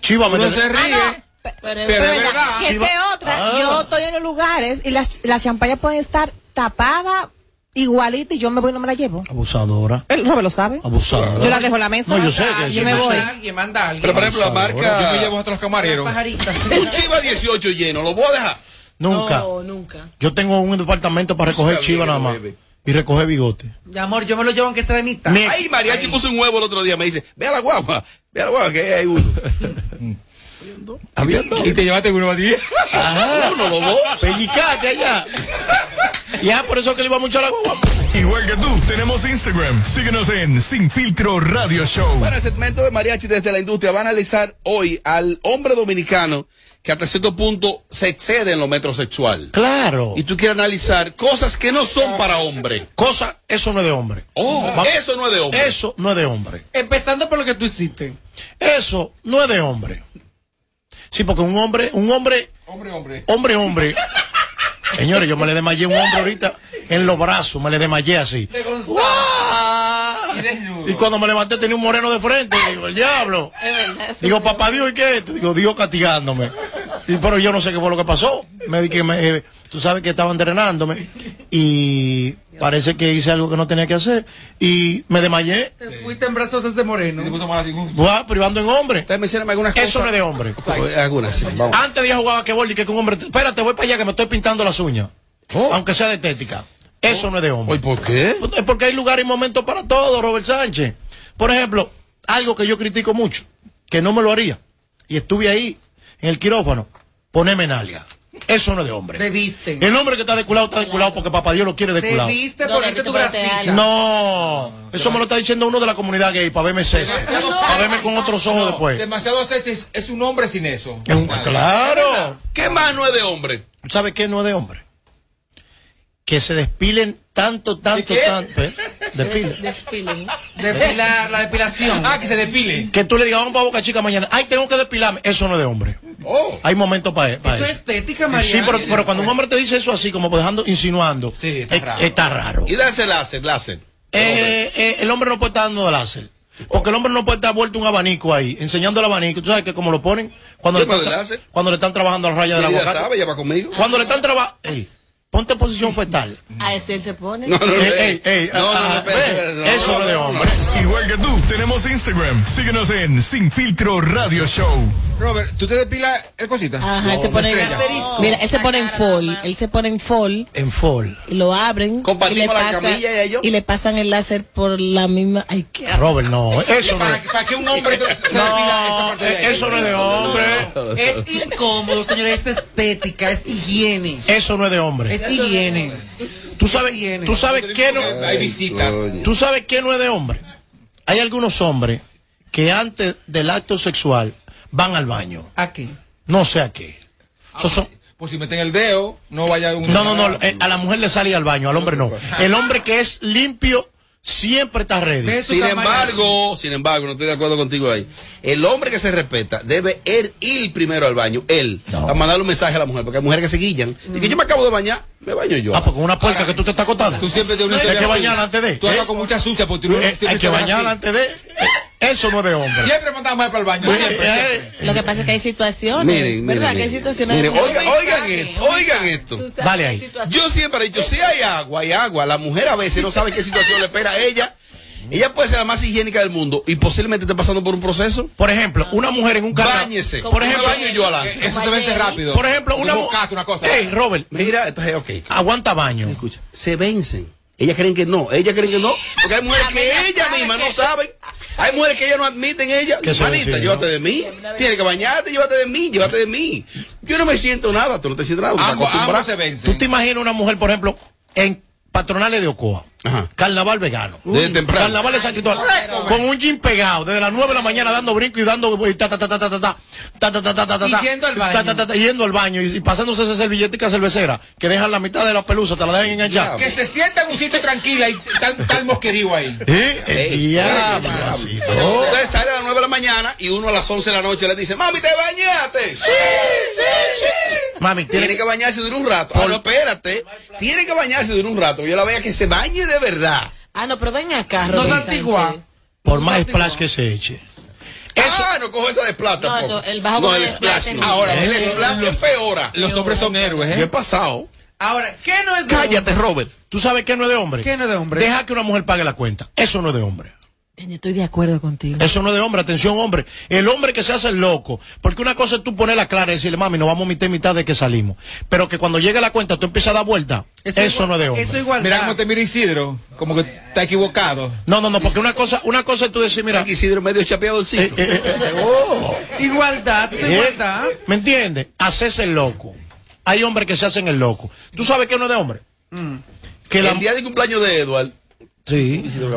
Chiva, me Uno te- se ríe. Pero es Pero es verdad. verdad. Que sea otra. Ah. Yo estoy en los lugares y las, las champañas pueden estar tapadas igualita y yo me voy y no me la llevo. Abusadora. El Robert lo sabe. Abusadora. Yo la dejo en la mesa. No, yo sé que yo sí, me voy. sé. Alguien manda a alguien. Pero por ejemplo, la marca. Yo me llevo hasta los camareros. Un Chiva 18 lleno, ¿lo voy a dejar? Nunca. No, nunca. Yo tengo un departamento para recoger chiva nada más. Y recoger bigote. Mi amor, yo me lo llevo aunque sea de mitad. Ay, Mariachi puso un huevo el otro día. Me dice, ve a la guagua, ve a la guagua, que hay uno. (laughs) ¿Habiendo? Y te llevaste uno a ti. Ajá. (laughs) Uno, los dos. Pellicate allá. Ya, por eso que le iba mucho a la guagua. Igual que tú, tenemos Instagram. Síguenos en Sin Filtro Radio Show. Bueno, el segmento de Mariachi desde la industria va a analizar hoy al hombre dominicano que hasta cierto punto se excede en lo metrosexual. Claro. Y tú quieres analizar cosas que no son para hombre. Cosa, eso no es de hombre. Oh, eso no es de hombre. Eso no es de hombre. Empezando por lo que tú hiciste. Eso no es de hombre. Sí, porque un hombre, un hombre, Hombre, hombre. hombre, hombre. Señores, yo me le desmayé un hombre ahorita en los brazos, me le desmayé así. Y. Y cuando me levanté tenía un moreno de frente, digo, el diablo. Digo, papá Dios, ¿y qué es esto? Digo, Dios castigándome. Y, pero yo no sé qué fue lo que pasó. Me di que me, eh, tú sabes que estaban drenándome y parece que hice algo que no tenía que hacer y me desmayé. Te fuiste en brazos de ese moreno. Guau, privando en hombre. Ustedes mencionan algunas cosas. Eso no es de hombre. Algunas, sí, vamos. Antes de ir a jugar a y que un hombre, espérate, voy para allá que me estoy pintando las uñas. Aunque sea de estética. Eso no es de hombre. ¿Y por qué? Es porque hay lugar y momento para todo, Robert Sánchez. Por ejemplo, algo que yo critico mucho, que no me lo haría, y estuve ahí en el quirófano, ponerme nalga. Eso no es de hombre. Debiste. El hombre que está desculado está desculado porque papá Dios lo quiere desculado. Debiste ponerte tu bracita. No, eso me lo está diciendo uno de la comunidad gay para verme sexy, para verme con otros ojos después. Demasiado sexy es, es un hombre sin eso. Es un- claro. ¿Qué más no es de hombre? ¿Sabe qué no es de hombre? Que se despilen tanto, tanto, tanto. ¿eh? Despilen. Despilen. Depilar, la depilación. Ah, que se depile. Que tú le digas, vamos para Boca Chica mañana. Ay, tengo que depilarme. Eso no es de hombre. Oh. Hay momentos para Eso es eso. estética, María. Sí, pero, pero cuando un hombre te dice eso así, como dejando, insinuando, Sí, está es- raro. está raro. Y darse láser, láser. Eh, eh, el hombre no puede estar dando láser. Porque el hombre no puede estar vuelto un abanico ahí, enseñando el abanico. ¿Tú sabes que como lo ponen? Cuando, le están, cuando le están trabajando a la raya del Ella aguacate. sabe, ella va conmigo. Cuando le están trabajando... Ponte en posición fetal. A ese él se pone. No, no, no. Ey, ey, no, no, Eso no no, es de hombre. Igual que tú, tenemos Instagram. Síguenos en Sin Filtro Radio Show. Robert, ¿tú te depilas el cosita? Ajá, él se pone en, mira, él se pone en fall, él se pone en fall En fall. y lo abren Compartimos y le, la pasa- camilla y ellos. y le pasan el láser por la misma, ay qué Robert, no. Eso no ¿Para, que un hombre se eh, eso no es de hombre. Es incómodo, señores. Es estética, es higiene. Eso no es de hombre. Es higiene. Tú sabes, tú sabes qué no, Hay visitas. tú sabes qué no es de hombre. Hay algunos hombres que antes del acto sexual van al baño. Aquí. No sé a qué. Esos son- Por si meten el dedo, no vaya un. no, no, no. eh, A la mujer le sale al baño, al hombre no. El hombre que es limpio siempre está ready. Sin embargo, sin embargo, no estoy de acuerdo contigo ahí. El hombre que se respeta debe ir, primero al baño, él, a mandarle un mensaje a la mujer, porque hay mujeres que se guillan. Y que yo me acabo de bañar, me baño yo. Ah, porque una puerca que tú te estás acotando. Tú siempre tienes una Hay que historia bañar antes de. Tú ¿eh? con mucha sucia porque tú no Eh, Hay que bañar antes de. eh, Eso no es de hombre. Siempre mandamos para el baño. Eh, Siempre. eh, Lo que pasa es que hay situaciones, Miren, ¿verdad? miren, que hay situaciones. Miren, oigan, oigan mensaje, esto, oigan esto. Dale ahí. Yo siempre he dicho, si hay agua, hay agua. La mujer a veces no sabe qué situación le espera a ella. Ella puede ser la más higiénica del mundo y posiblemente esté pasando por un proceso. Por ejemplo, una mujer en un carro. Báñese. Por ejemplo, baño yo adelante. Eso se vence rápido. por ejemplo, una mujer. buscaste una cosa. Hey, Robert, Mira, entonces, ok. aguanta baño. Escucha, se vencen. Ellas creen que no, ellas creen que no, porque hay mujeres que ellas mismas no saben. Hay mujeres que ellas no admiten ellas. Manita, llévate de mí. Tienes que bañarte, llévate de mí, llévate de mí. Yo no me siento nada, tú no te sientes nada. Tú te imaginas una mujer, por ejemplo, en patronales de Ocoa. Ajá. Carnaval vegano. Desde temprano. Carnaval de San Cristóbal. Con un jean pegado, desde las 9 de la mañana dando brinco y dando y ta ta ta ta ta ta ta ta ta ta ta ta ta Y ta yendo al baño. ta, ta, ta, ta, yendo al baño y, y pasándose esa servilletica cervecera que dejan la mitad de la pelusa, te la dejan enganchada. Que se sienta en un sitio tranquila y está está el mosquerío ahí. ¿Eh? El Ey, diablo, ey, así, diablo. ¿no? Entonces sale a las 9 de la mañana y uno a las 11 de la noche le dice, mami, ¿te bañaste? Sí, sí, sí. Mami, Tiene tiene que bañarse de un rato. Ah, no, espérate. Tiene que bañarse de un rato. Yo la vea que se bañe de verdad. Ah, no, pero ven acá, No Robert se antigua. Por más splash que se eche. ah, no cojo esa de plata. No, eso, el bajo no, el splash. no. Ahora, el Los- splash es peor. Los hombres son héroes, Yo ¿eh? he pasado. Ahora, ¿qué no es de Cállate, hombre? Robert. ¿Tú sabes qué no es de hombre? ¿Qué no es de hombre? Deja que una mujer pague la cuenta. Eso no es de hombre. Estoy de acuerdo contigo. Eso no es de hombre, atención hombre. El hombre que se hace el loco, porque una cosa es tú ponerla clara y decirle, mami, nos vamos a mitad y mitad de que salimos. Pero que cuando llegue la cuenta tú empiezas a dar vuelta. Eso, igual- no es de hombre. Eso igualdad. Mira cómo te mira Isidro, como que está equivocado. No, no, no, porque una cosa, una cosa es tú decir, mira, Isidro medio chapeado el eh, eh, eh, eh, oh, Igualdad, eso es eh, igualdad. ¿me entiendes? Hacerse el loco. Hay hombres que se hacen el loco. ¿Tú sabes que no es de hombre? Que la... El día de cumpleaños de Edward, Sí. Isidro que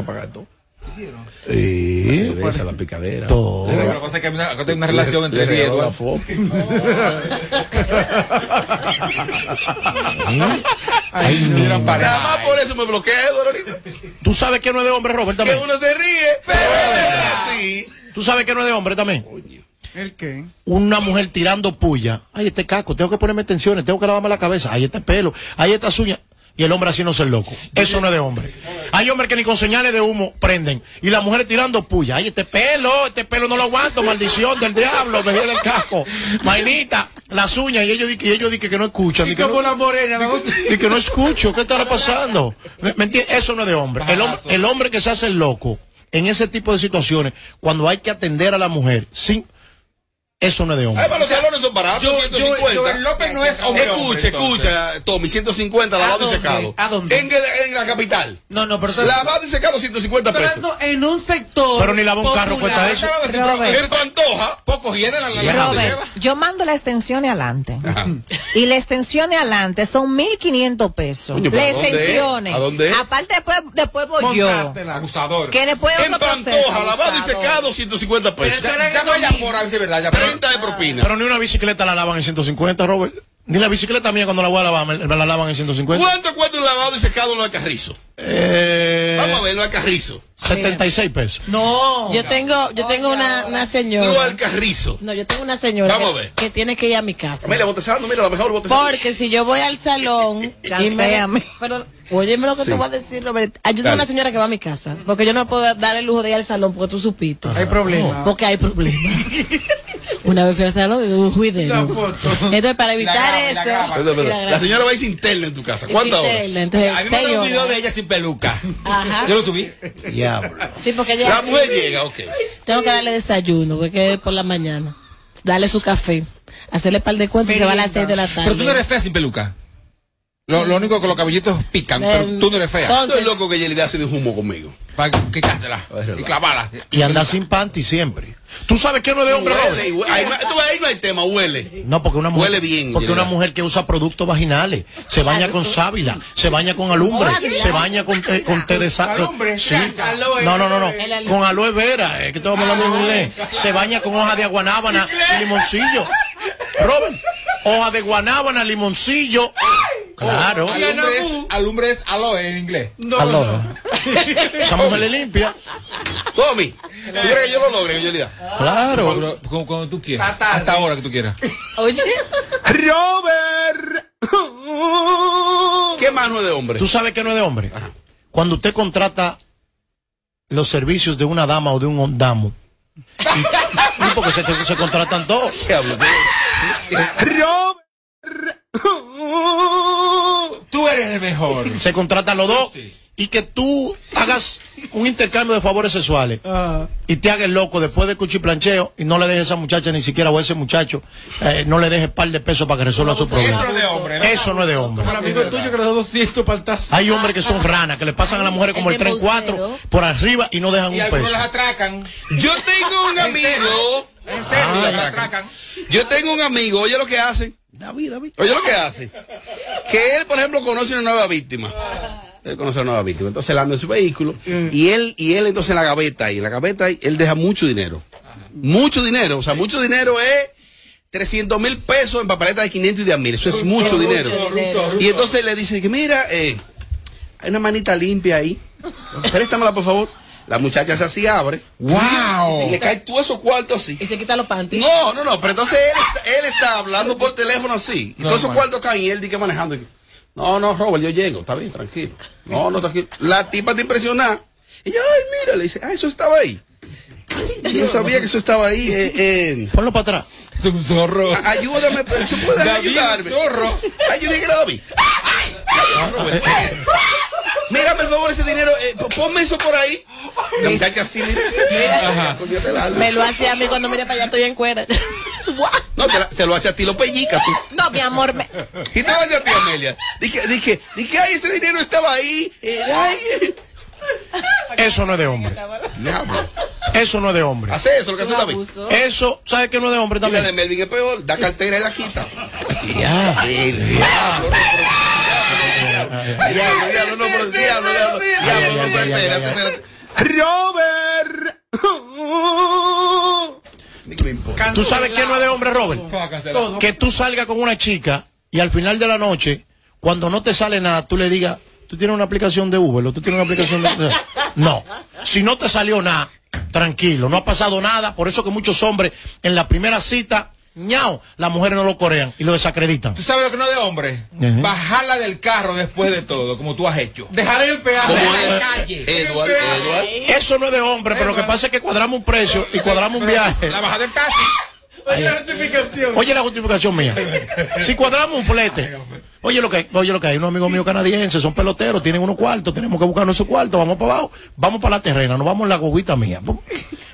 todo. Sí. Esa la picadera. Todo. Lo que pasa es que hay una, acá hay una relación entre regaló la foto. (laughs) Ay, Eran pareja. Nada más por eso me bloquea Edward ahorita. ¿Tú sabes que no es de hombre, Robert? Que También. uno se ríe, pero es así. ¿Tú sabes que no es de hombre también? ¿El qué? una mujer tirando puya. Ay, este caco, tengo que ponerme tensiones, tengo que lavarme la cabeza. Ay, este pelo, ay, estas uñas. Y el hombre haciéndose el loco. Eso no es de hombre. Hay hombres que ni con señales de humo prenden. Y las mujeres tirando puya. Ay, este pelo, este pelo no lo aguanto, maldición del diablo, me viene el casco. Mainita, las uñas. Y ellos, dicen que no escuchan. Y que como no- la morena, y que no escucho, ¿qué estará pasando? ¿Me, entiendes? Eso no es de hombre. El, hom- el hombre que se hace el loco en ese tipo de situaciones, cuando hay que atender a la mujer, sin, eso no es de hombre. Ay, para los salones son baratos, Yo- yo- 150. Joel López no es hombre, Escucha, escucha, Tommy, 150 lavado y dónde? secado. ¿A dónde? En, el- en la capital. No, no, pero Lavado y secado, 150 pesos. En un sector. Pero ni lavar un carro cuesta eso. En Pantoja, Poco hiede la, la, Robert, yo mando la extensión adelante. Y la extensión adelante son 1.500 pesos. Coño, ¿pero la a dónde es? extensiones. ¿A dónde? Aparte, después, después voy yo. Que después en. Pantoja, lavado y secado, 150 pesos. Pero Ya, ya no hay por a ver si es verdad. Ya, pero- 30 de propina. Pero ni una bicicleta la lavan en 150, Robert. Ni la bicicleta mía cuando la voy a lavar me, me la lavan en 150. ¿Cuánto cuesta un lavado y secado en lo de Carrizo? Eh, Vamos a ver, lo de Carrizo. 76 pesos. No. Yo tengo, yo tengo una, una Lo señora. al Carrizo. No, yo tengo una señora Vamos a que, ver. que tiene que ir a mi casa. Mira, botezando, mira, la mejor botezando. Porque si yo voy al salón (laughs) y me, pero óyeme lo que Sí. te voy a decir, Robert. Ayúdame Dale. a una señora que va a mi casa. Porque yo no puedo dar el lujo de ir al salón porque tú supiste. Hay problema. Porque hay problemas. (laughs) una vez fui al salón y tuve un juidero. La foto. Entonces, para evitar la eso. graba. Y la La señora va a ir sin tele en tu casa. ¿Cuántas horas? Entonces, A mí me un video de ella sin peluca. Ajá. Yo lo subí. Diablo. Sí, porque ella. La mujer llega, ok. Tengo que darle desayuno, porque es por la mañana. Darle su café. Hacerle par de cuentos y se va a las Merienda. 6 de la tarde. Pero tú no eres fea sin peluca. Lo, lo único que los cabellitos pican, pero Eh, tú no eres fea. entonces- Estoy loco que Yelida hace de humo conmigo. Para quitártela y clavarla. Y anda sin panty siempre. ¿Tú sabes que no es de hombre, Huele, Robert? y hue- ahí, no- tú ves, ahí no hay tema, huele. No, porque una mujer, Huele bien, porque una mujer que usa productos vaginales, se baña con sábila, se baña con alumbre, se baña con, té- con té de sal. ¿Alumbre? Sí. No, no, no, no. Con aloe vera, es que estamos hablando en inglés. Se baña con hoja de guanábana y limoncillo. Robert, hoja de guanábana, limoncillo. Claro. Alumbre es, alumbre es aloe en inglés. Aloe. (laughs) Esa mujer le limpia. Tommy, ¿tú crees que yo lo logre, Yelida? Claro. Cuando, cuando- cuando tú quieras. Hasta ahora que tú quieras. Oye. Robert. ¿Qué más no es de hombre? ¿Tú sabes que no es de hombre? Cuando usted contrata los servicios de una dama o de un damo. Y, y porque se, se contratan todos. ¿Qué hablo? Tú eres el mejor. Se contratan los dos. Sí. Y que tú hagas un intercambio de favores sexuales y te hagas loco después del cuchiplancheo y no le dejes a esa muchacha ni siquiera o a ese muchacho, eh, no le dejes par de pesos para que resuelva su problema. Eso no es de hombre. ¿no? Eso no es de hombre. Un amigo tuyo que le da 200 para el tazo. Hay hombres que son ranas, que le pasan a las mujeres como el El de tren 4 embustero. por arriba y no dejan Y un algunos peso. las atracan. Yo tengo un (laughs) amigo. En serio, Ah, las ya. atracan. Yo tengo un amigo, oye lo que hace. David, David. Oye lo que hace. Que él, por ejemplo, conoce una nueva víctima. Él conoce una nueva víctima. Entonces él anda en su vehículo. Y él, y él entonces en la gaveta ahí, en la gaveta ahí, él deja mucho dinero. Mucho dinero. O sea, mucho dinero es 300 mil pesos en papeletas de 500 y de a mil. Eso es mucho dinero. Y entonces le dice que mira, eh, hay una manita limpia ahí. Préstamela, por favor. La muchacha se así abre. ¡Wow! Y le cae todo esos cuartos así. Y se quita los panties. No, no, no, pero entonces él está, él está hablando por teléfono así. Y No, todos esos cuartos caen y él dice manejando. No, no, Robert, yo llego, está bien, tranquilo. No, no, tranquilo. La tipa te impresiona. Y yo, ay, mira, le dice, ah, eso estaba ahí. Yo no sabía que eso estaba ahí. Eh, eh. Ponlo para atrás. Es un zorro. A- Ayúdame, pero tú puedes David, ayudarme. zorro. Ayúdame, David. Robert, eh, Mírame, por favor, ese dinero. eh, ponme eso por ahí. La muchacha así, mira. Mira. La- Me lo hace a mí cuando mire para allá, estoy en cuera. No, te, la- te lo hace a ti, lo pellica tú. No, mi amor, me- Y te lo hace a ti, Amelia. Dije, dije, dije, ay, ese dinero estaba ahí. eh, ay, eh. Eso no es de hombre. Eso no es de hombre. Hace eso, lo que hace David. Eso, ¿sabes qué no es de hombre la de también? Melvin es peor. Da cartera y la quita. Ya. Diablo. Diablo, diablo, no, pero diablo, diablo. Diablo, no, espérate, espérate. Robert. ¿Tú sabes qué no es de hombre, Robert? Que tú salgas con una chica y al final de la noche, cuando no te sale nada, tú le digas, tú tienes una aplicación de Uber o tú tienes una aplicación de... (laughs) No, si no te salió nada, tranquilo, no ha pasado nada. Por eso que muchos hombres en la primera cita, ñao, las mujeres no lo corean y lo desacreditan. ¿Tú sabes lo que no es de hombre? Bajarla del carro después de todo, como tú has hecho. Dejar en el peaje. En la calle. Edward, Edward. Eso no es de hombre, pero lo que pasa es que cuadramos un precio y cuadramos un viaje. La bajada del taxi. Oye, la justificación. Oye la justificación mía. Si cuadramos un flete. Oye lo que, oye lo que hay, unos amigos míos canadienses, son peloteros, tienen unos cuartos, tenemos que buscar nuestro cuarto, vamos para abajo, vamos para la terrena, nos vamos en la gogüita mía.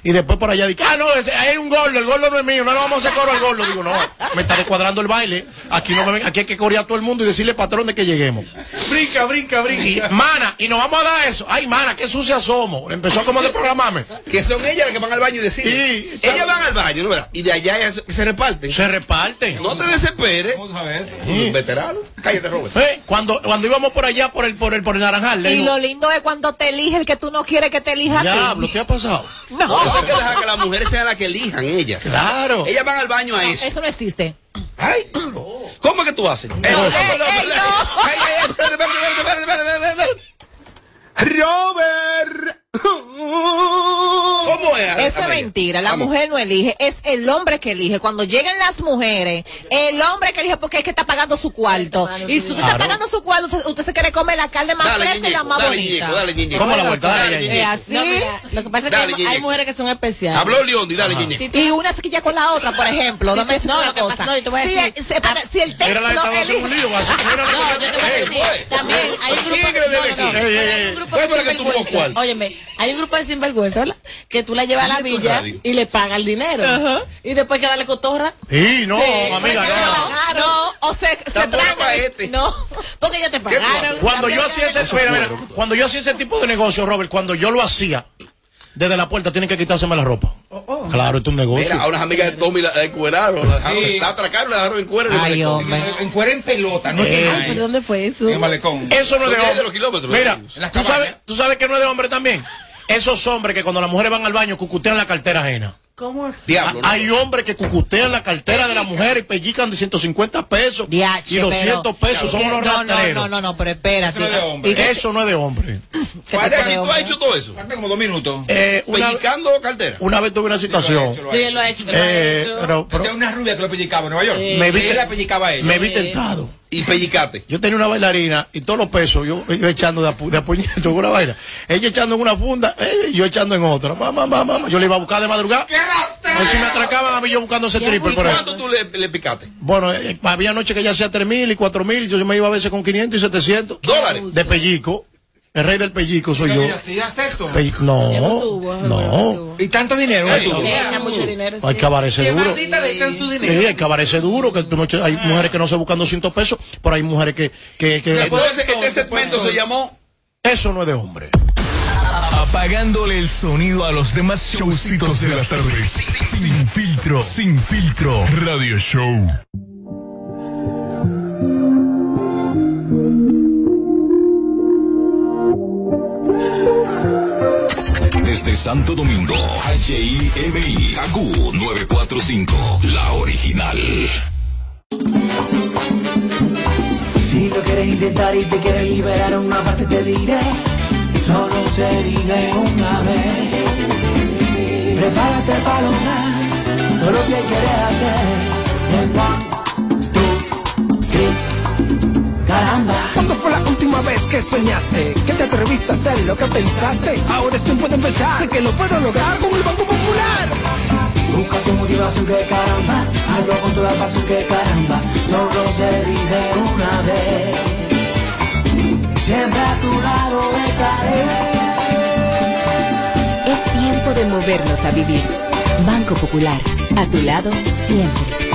Y después por allá dice, ah, no, ese- hay un gordo, el gordo no es mío, no le vamos a hacer coro al gordo. Digo, no, me está descuadrando el baile, aquí no me ven- aquí hay que corear a todo el mundo y decirle patrón de que lleguemos. Brinca, brinca, Y, brinca. mana, y nos vamos a dar eso. Ay, mana, qué sucia somos. Empezó como de programarme. Que son ellas las que van al baño y deciden. Sí, ellas van al baño, ¿no verdad? Y de allá se- reparten. Se reparten. No te desesperes. ¿Cómo sabes eso? Un veterano. Cállate, Robert. Eh, Cuando, cuando íbamos por allá por el, por el, por el naranjal, le Y digo, lo lindo es cuando te elige el que tú no quieres que te elija diablo, ¿qué ha pasado? No, Por eso hay que dejar que las mujeres sean las que elijan ellas. Claro. Ellas van al baño a eso. eso no existe. Ay, ¿cómo es que tú haces? Eh, no, no, no, no, ey, no. no. Ay, ay, ay, espérate, espérate, espérate, espérate, espérate, espérate. Robert. ¿Cómo es? Eso es Amelia? Mentira, la Vamos. mujer no elige, es el hombre que elige. Cuando llegan las mujeres, el hombre que elige porque es que está pagando su cuarto. Y si usted está pagando su cuarto, usted, usted se quiere comer la carne más Dale, fresca y la más dale, bonita. Dale. ¿Cómo la vuelta? Dale, así. No, mira, lo que pasa es que hay, mujeres que son especiales. Habló León, y dale. Y una se quilla con la otra, por ejemplo. No, una lo que pasa- no, yo te voy a si, decir- el- se- para- si el templo (laughs) No, también hay un grupo de, no, no, no, Ey, ey, hay ey. un grupo ¿Cuál de fue la que tuvo sinvergüenza. Óyeme, hay un grupo de sinvergüenza, ¿verdad? Que tú la llevas a la villa radio. y le pagas el dinero. Y después que darle cotorra. Sí, no, amiga, no. pagaron, o se, se pa' este. No, porque ya te pagaron. Cuando yo hacía ese, mira, mira, cuando yo hacía ese tipo de negocio, Robert, cuando yo lo hacía, desde la puerta tienen que quitárseme la ropa. Claro, esto es un negocio. Mira, a unas amigas de Tommy la encueraron, la dejaron, Sí. la atracaron, la dejaron en cuero. Ay, hombre. En cuero en pelota, no Eh. Ay, ¿pero dónde fue eso? En malecón. Eso no es de hombre. los kilómetros, Mira, ¿tú sabes, tú sabes que no es de hombre también. Esos hombres que cuando las mujeres van al baño cucutean la cartera ajena. ¿Cómo así? Diablo, ¿no? Hay hombres que cucutean la cartera de la mujer y pellican de 150 pesos Diache, y 200 pero- pesos. Son unos no, no, rateros. no, no, no, pero espérate. Eso no es de hombre. ¿Y qué- Eso no es de hombre. qué ¿tú hombre? has hecho todo eso? Faltan como dos minutos. Eh, una, Pellicando cartera. una vez tuve una situación. Sí, él lo ha hecho. lo ha Eh, hecho. pero, pero Tenía una rubia que lo pellicaba en Nueva York. me vi, Él la pellicaba a ella. me vi tentado. Y pellicate. Yo tenía una bailarina y todos los pesos yo, yo echando de, apu, de apuñeto en una vaina. Ella echando en una funda, ella yo echando en otra. Mamá, mamá, mamá. Yo le iba a buscar de madrugada. ¡Qué rastra! O si me atracaban a mí yo buscando ese triple. ¿Y por ahí. cuánto tú le, le picaste? Bueno, eh, había noches que ya hacía 3 mil y 4 mil. Yo me iba a veces con 500 y 700. ¿Dólares? De pellico. El rey del pellico soy yo. Sexo. Pe- no, no tuvo. Y tanto dinero. Ay, ¿eh? echan mucho dinero. Hay sí. que duro. maldita le echan su Sí, hay que aparecer duro, que hay mujeres que no se buscan 200 pesos, pero hay mujeres que, que, que- Entonces, este segmento se llamó eso no es de hombre. Apagándole el sonido a los demás showcitos de las tardes. Sin filtro, sin filtro. Radio Show. Desde Santo Domingo, HIMI, AQ 945, la original. Si lo quieres intentar y te quieres liberar una parte te diré Solo se vive una vez. Prepárate para lograr todo lo que quieres hacer. En one, two, three Caramba ¿Cuándo fue la última vez que soñaste? Que te atreviste a hacer lo que pensaste. Ahora es tiempo de empezar. Sé que lo puedo lograr con el Banco Popular. Busca tu motivación que caramba, hazlo con toda pasión que caramba, solo se dice una vez. Siempre a tu lado estaré. Es tiempo de movernos a vivir. Banco Popular, a tu lado siempre.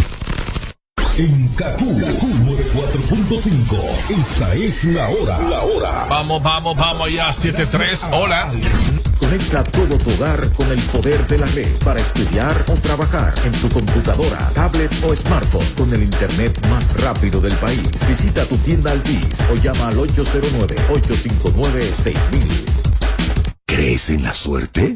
En Kaku, Kaku 4.5. Esta es la hora. La hora. Vamos, vamos, vamos ya, 7-3. Hola. Conecta todo tu hogar con el poder de la red para estudiar o trabajar en tu computadora, tablet o smartphone con el internet más rápido del país. Visita tu tienda Altis o llama al 809-859-6000. ¿Crees en la suerte?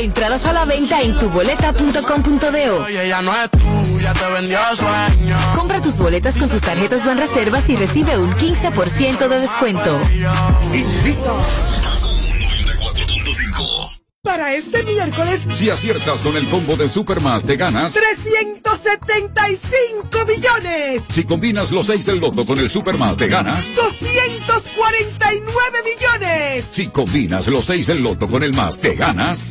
Entradas a la venta en tuboleta.com.do. Oye, ella no es tuya, te vendió sueño. Compra tus boletas con sus tarjetas Banreservas y recibe un 15% de descuento. Para este miércoles, Si aciertas con el combo de Supermas, te ganas. 375 millones. Si combinas los 6 del loto con el Supermas, te ganas. 249 millones. Si combinas los 6 del loto con el más, te ganas.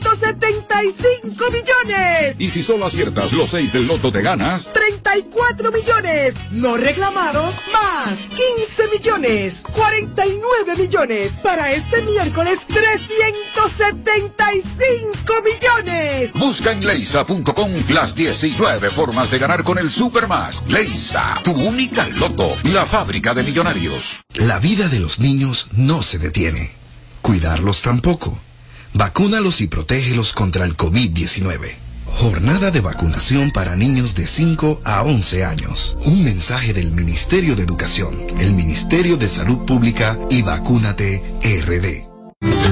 175 millones. Y si solo aciertas los 6 del loto, te ganas. 34 millones. No reclamados, más 15 millones. 49 millones. Para este miércoles, 375 millones. Busca en leisa.com las 19 formas de ganar con el Supermas. Leisa, tu única loto, la fábrica de millonarios. La vida de los niños no se detiene. Cuidarlos tampoco. Vacúnalos y protégelos contra el COVID-19. Jornada de vacunación para niños de 5 a 11 años. Un mensaje del Ministerio de Educación, el Ministerio de Salud Pública y Vacúnate RD.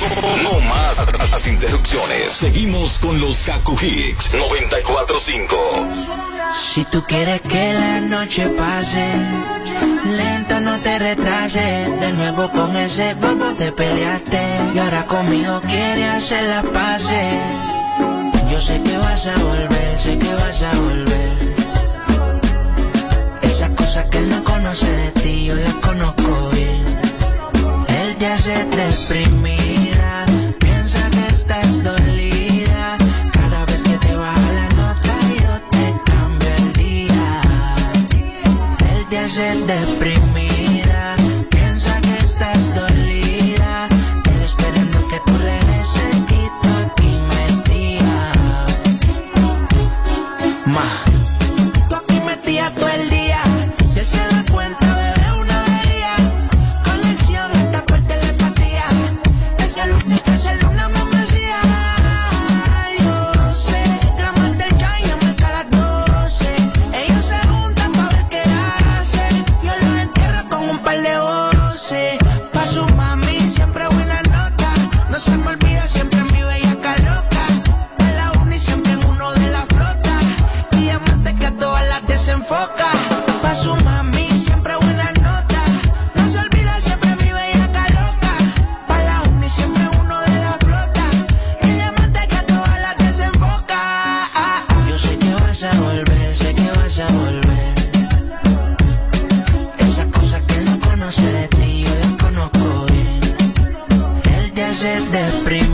No más las interrupciones. Seguimos con los Kaku Hicks 945. Si tú quieres que la noche pase, lento no te retrases. De nuevo con ese bobo te peleaste. Y ahora conmigo quieres hacer las paces. Yo sé que vas a volver, sé que vas a volver. Esas cosas que él no conoce de ti, yo las conozco bien. Él te hace deprimida, Él te te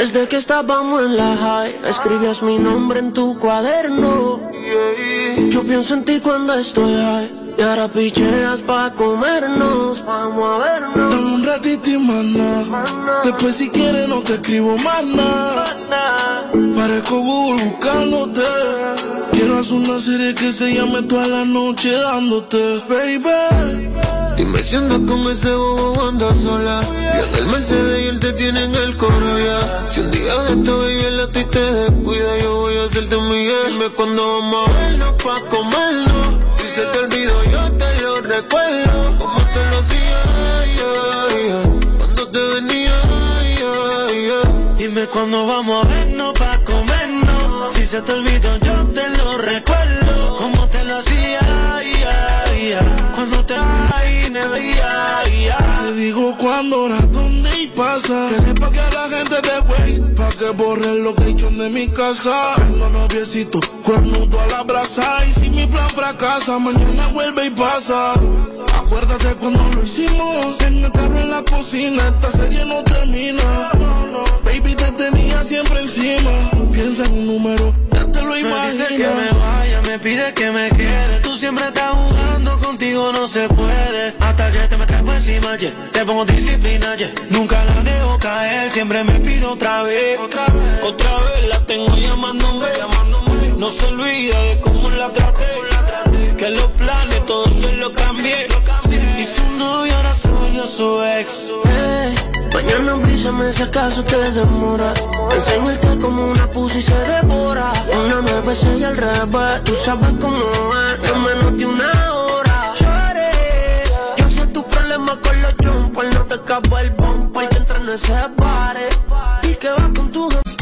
Desde que estábamos en la high, escribías mi nombre en tu cuaderno. Yo pienso en ti cuando estoy high. Y ahora picheas pa' comernos. Vamos a vernos. Dame un ratito y mana. Después si quieres no te escribo más nada. Parezco Google buscándote. Quiero hacer una serie que se llame toda la noche dándote, baby. Dime si andas con ese bobo anda sola. Viene el Mercedes y él te tiene en el coro ya. Si un día de esto baby él a ti te descuida, yo voy a hacerte Miguel. Dime cuando vamos a vernos pa' comernos. Si se te olvidó yo te lo recuerdo. Como te lo hacía, cuando te venía, ay. Dime cuando vamos a vernos pa' comernos. Si se te olvidó yo digo cuándo, hora, dónde y pasa. Que le pague a la gente de Waze. Pa' que borre lo que hecho de mi casa. Tengo noviecito, cuernudo a la brasa. Y si mi plan fracasa, mañana vuelve y pasa. Acuérdate cuando lo hicimos. En el carro en la cocina, esta serie no termina. Baby, te tenía siempre encima. Piensa en un número, ya te lo Me imaginas. dice que me vaya, me pide que me quede. Tú siempre estás jugando, contigo no se puede. Hasta que te me encima, yeah. te pongo disciplina, yeah. Nunca la dejo caer, siempre me pido otra vez. Otra vez, la tengo llamándome. No se olvida de cómo la traté. Que los planes todos se los cambié. Y su novio ahora se volvió su ex. Hey, mañana avísame si acaso te demora. Enseñarte como una pussy se devora. Una nueve y al revés. Tú sabes cómo es, en menos de una hora. Shorty, Yo sé tu problema con los jumpers. No te acabo el bumper que entra en ese bar.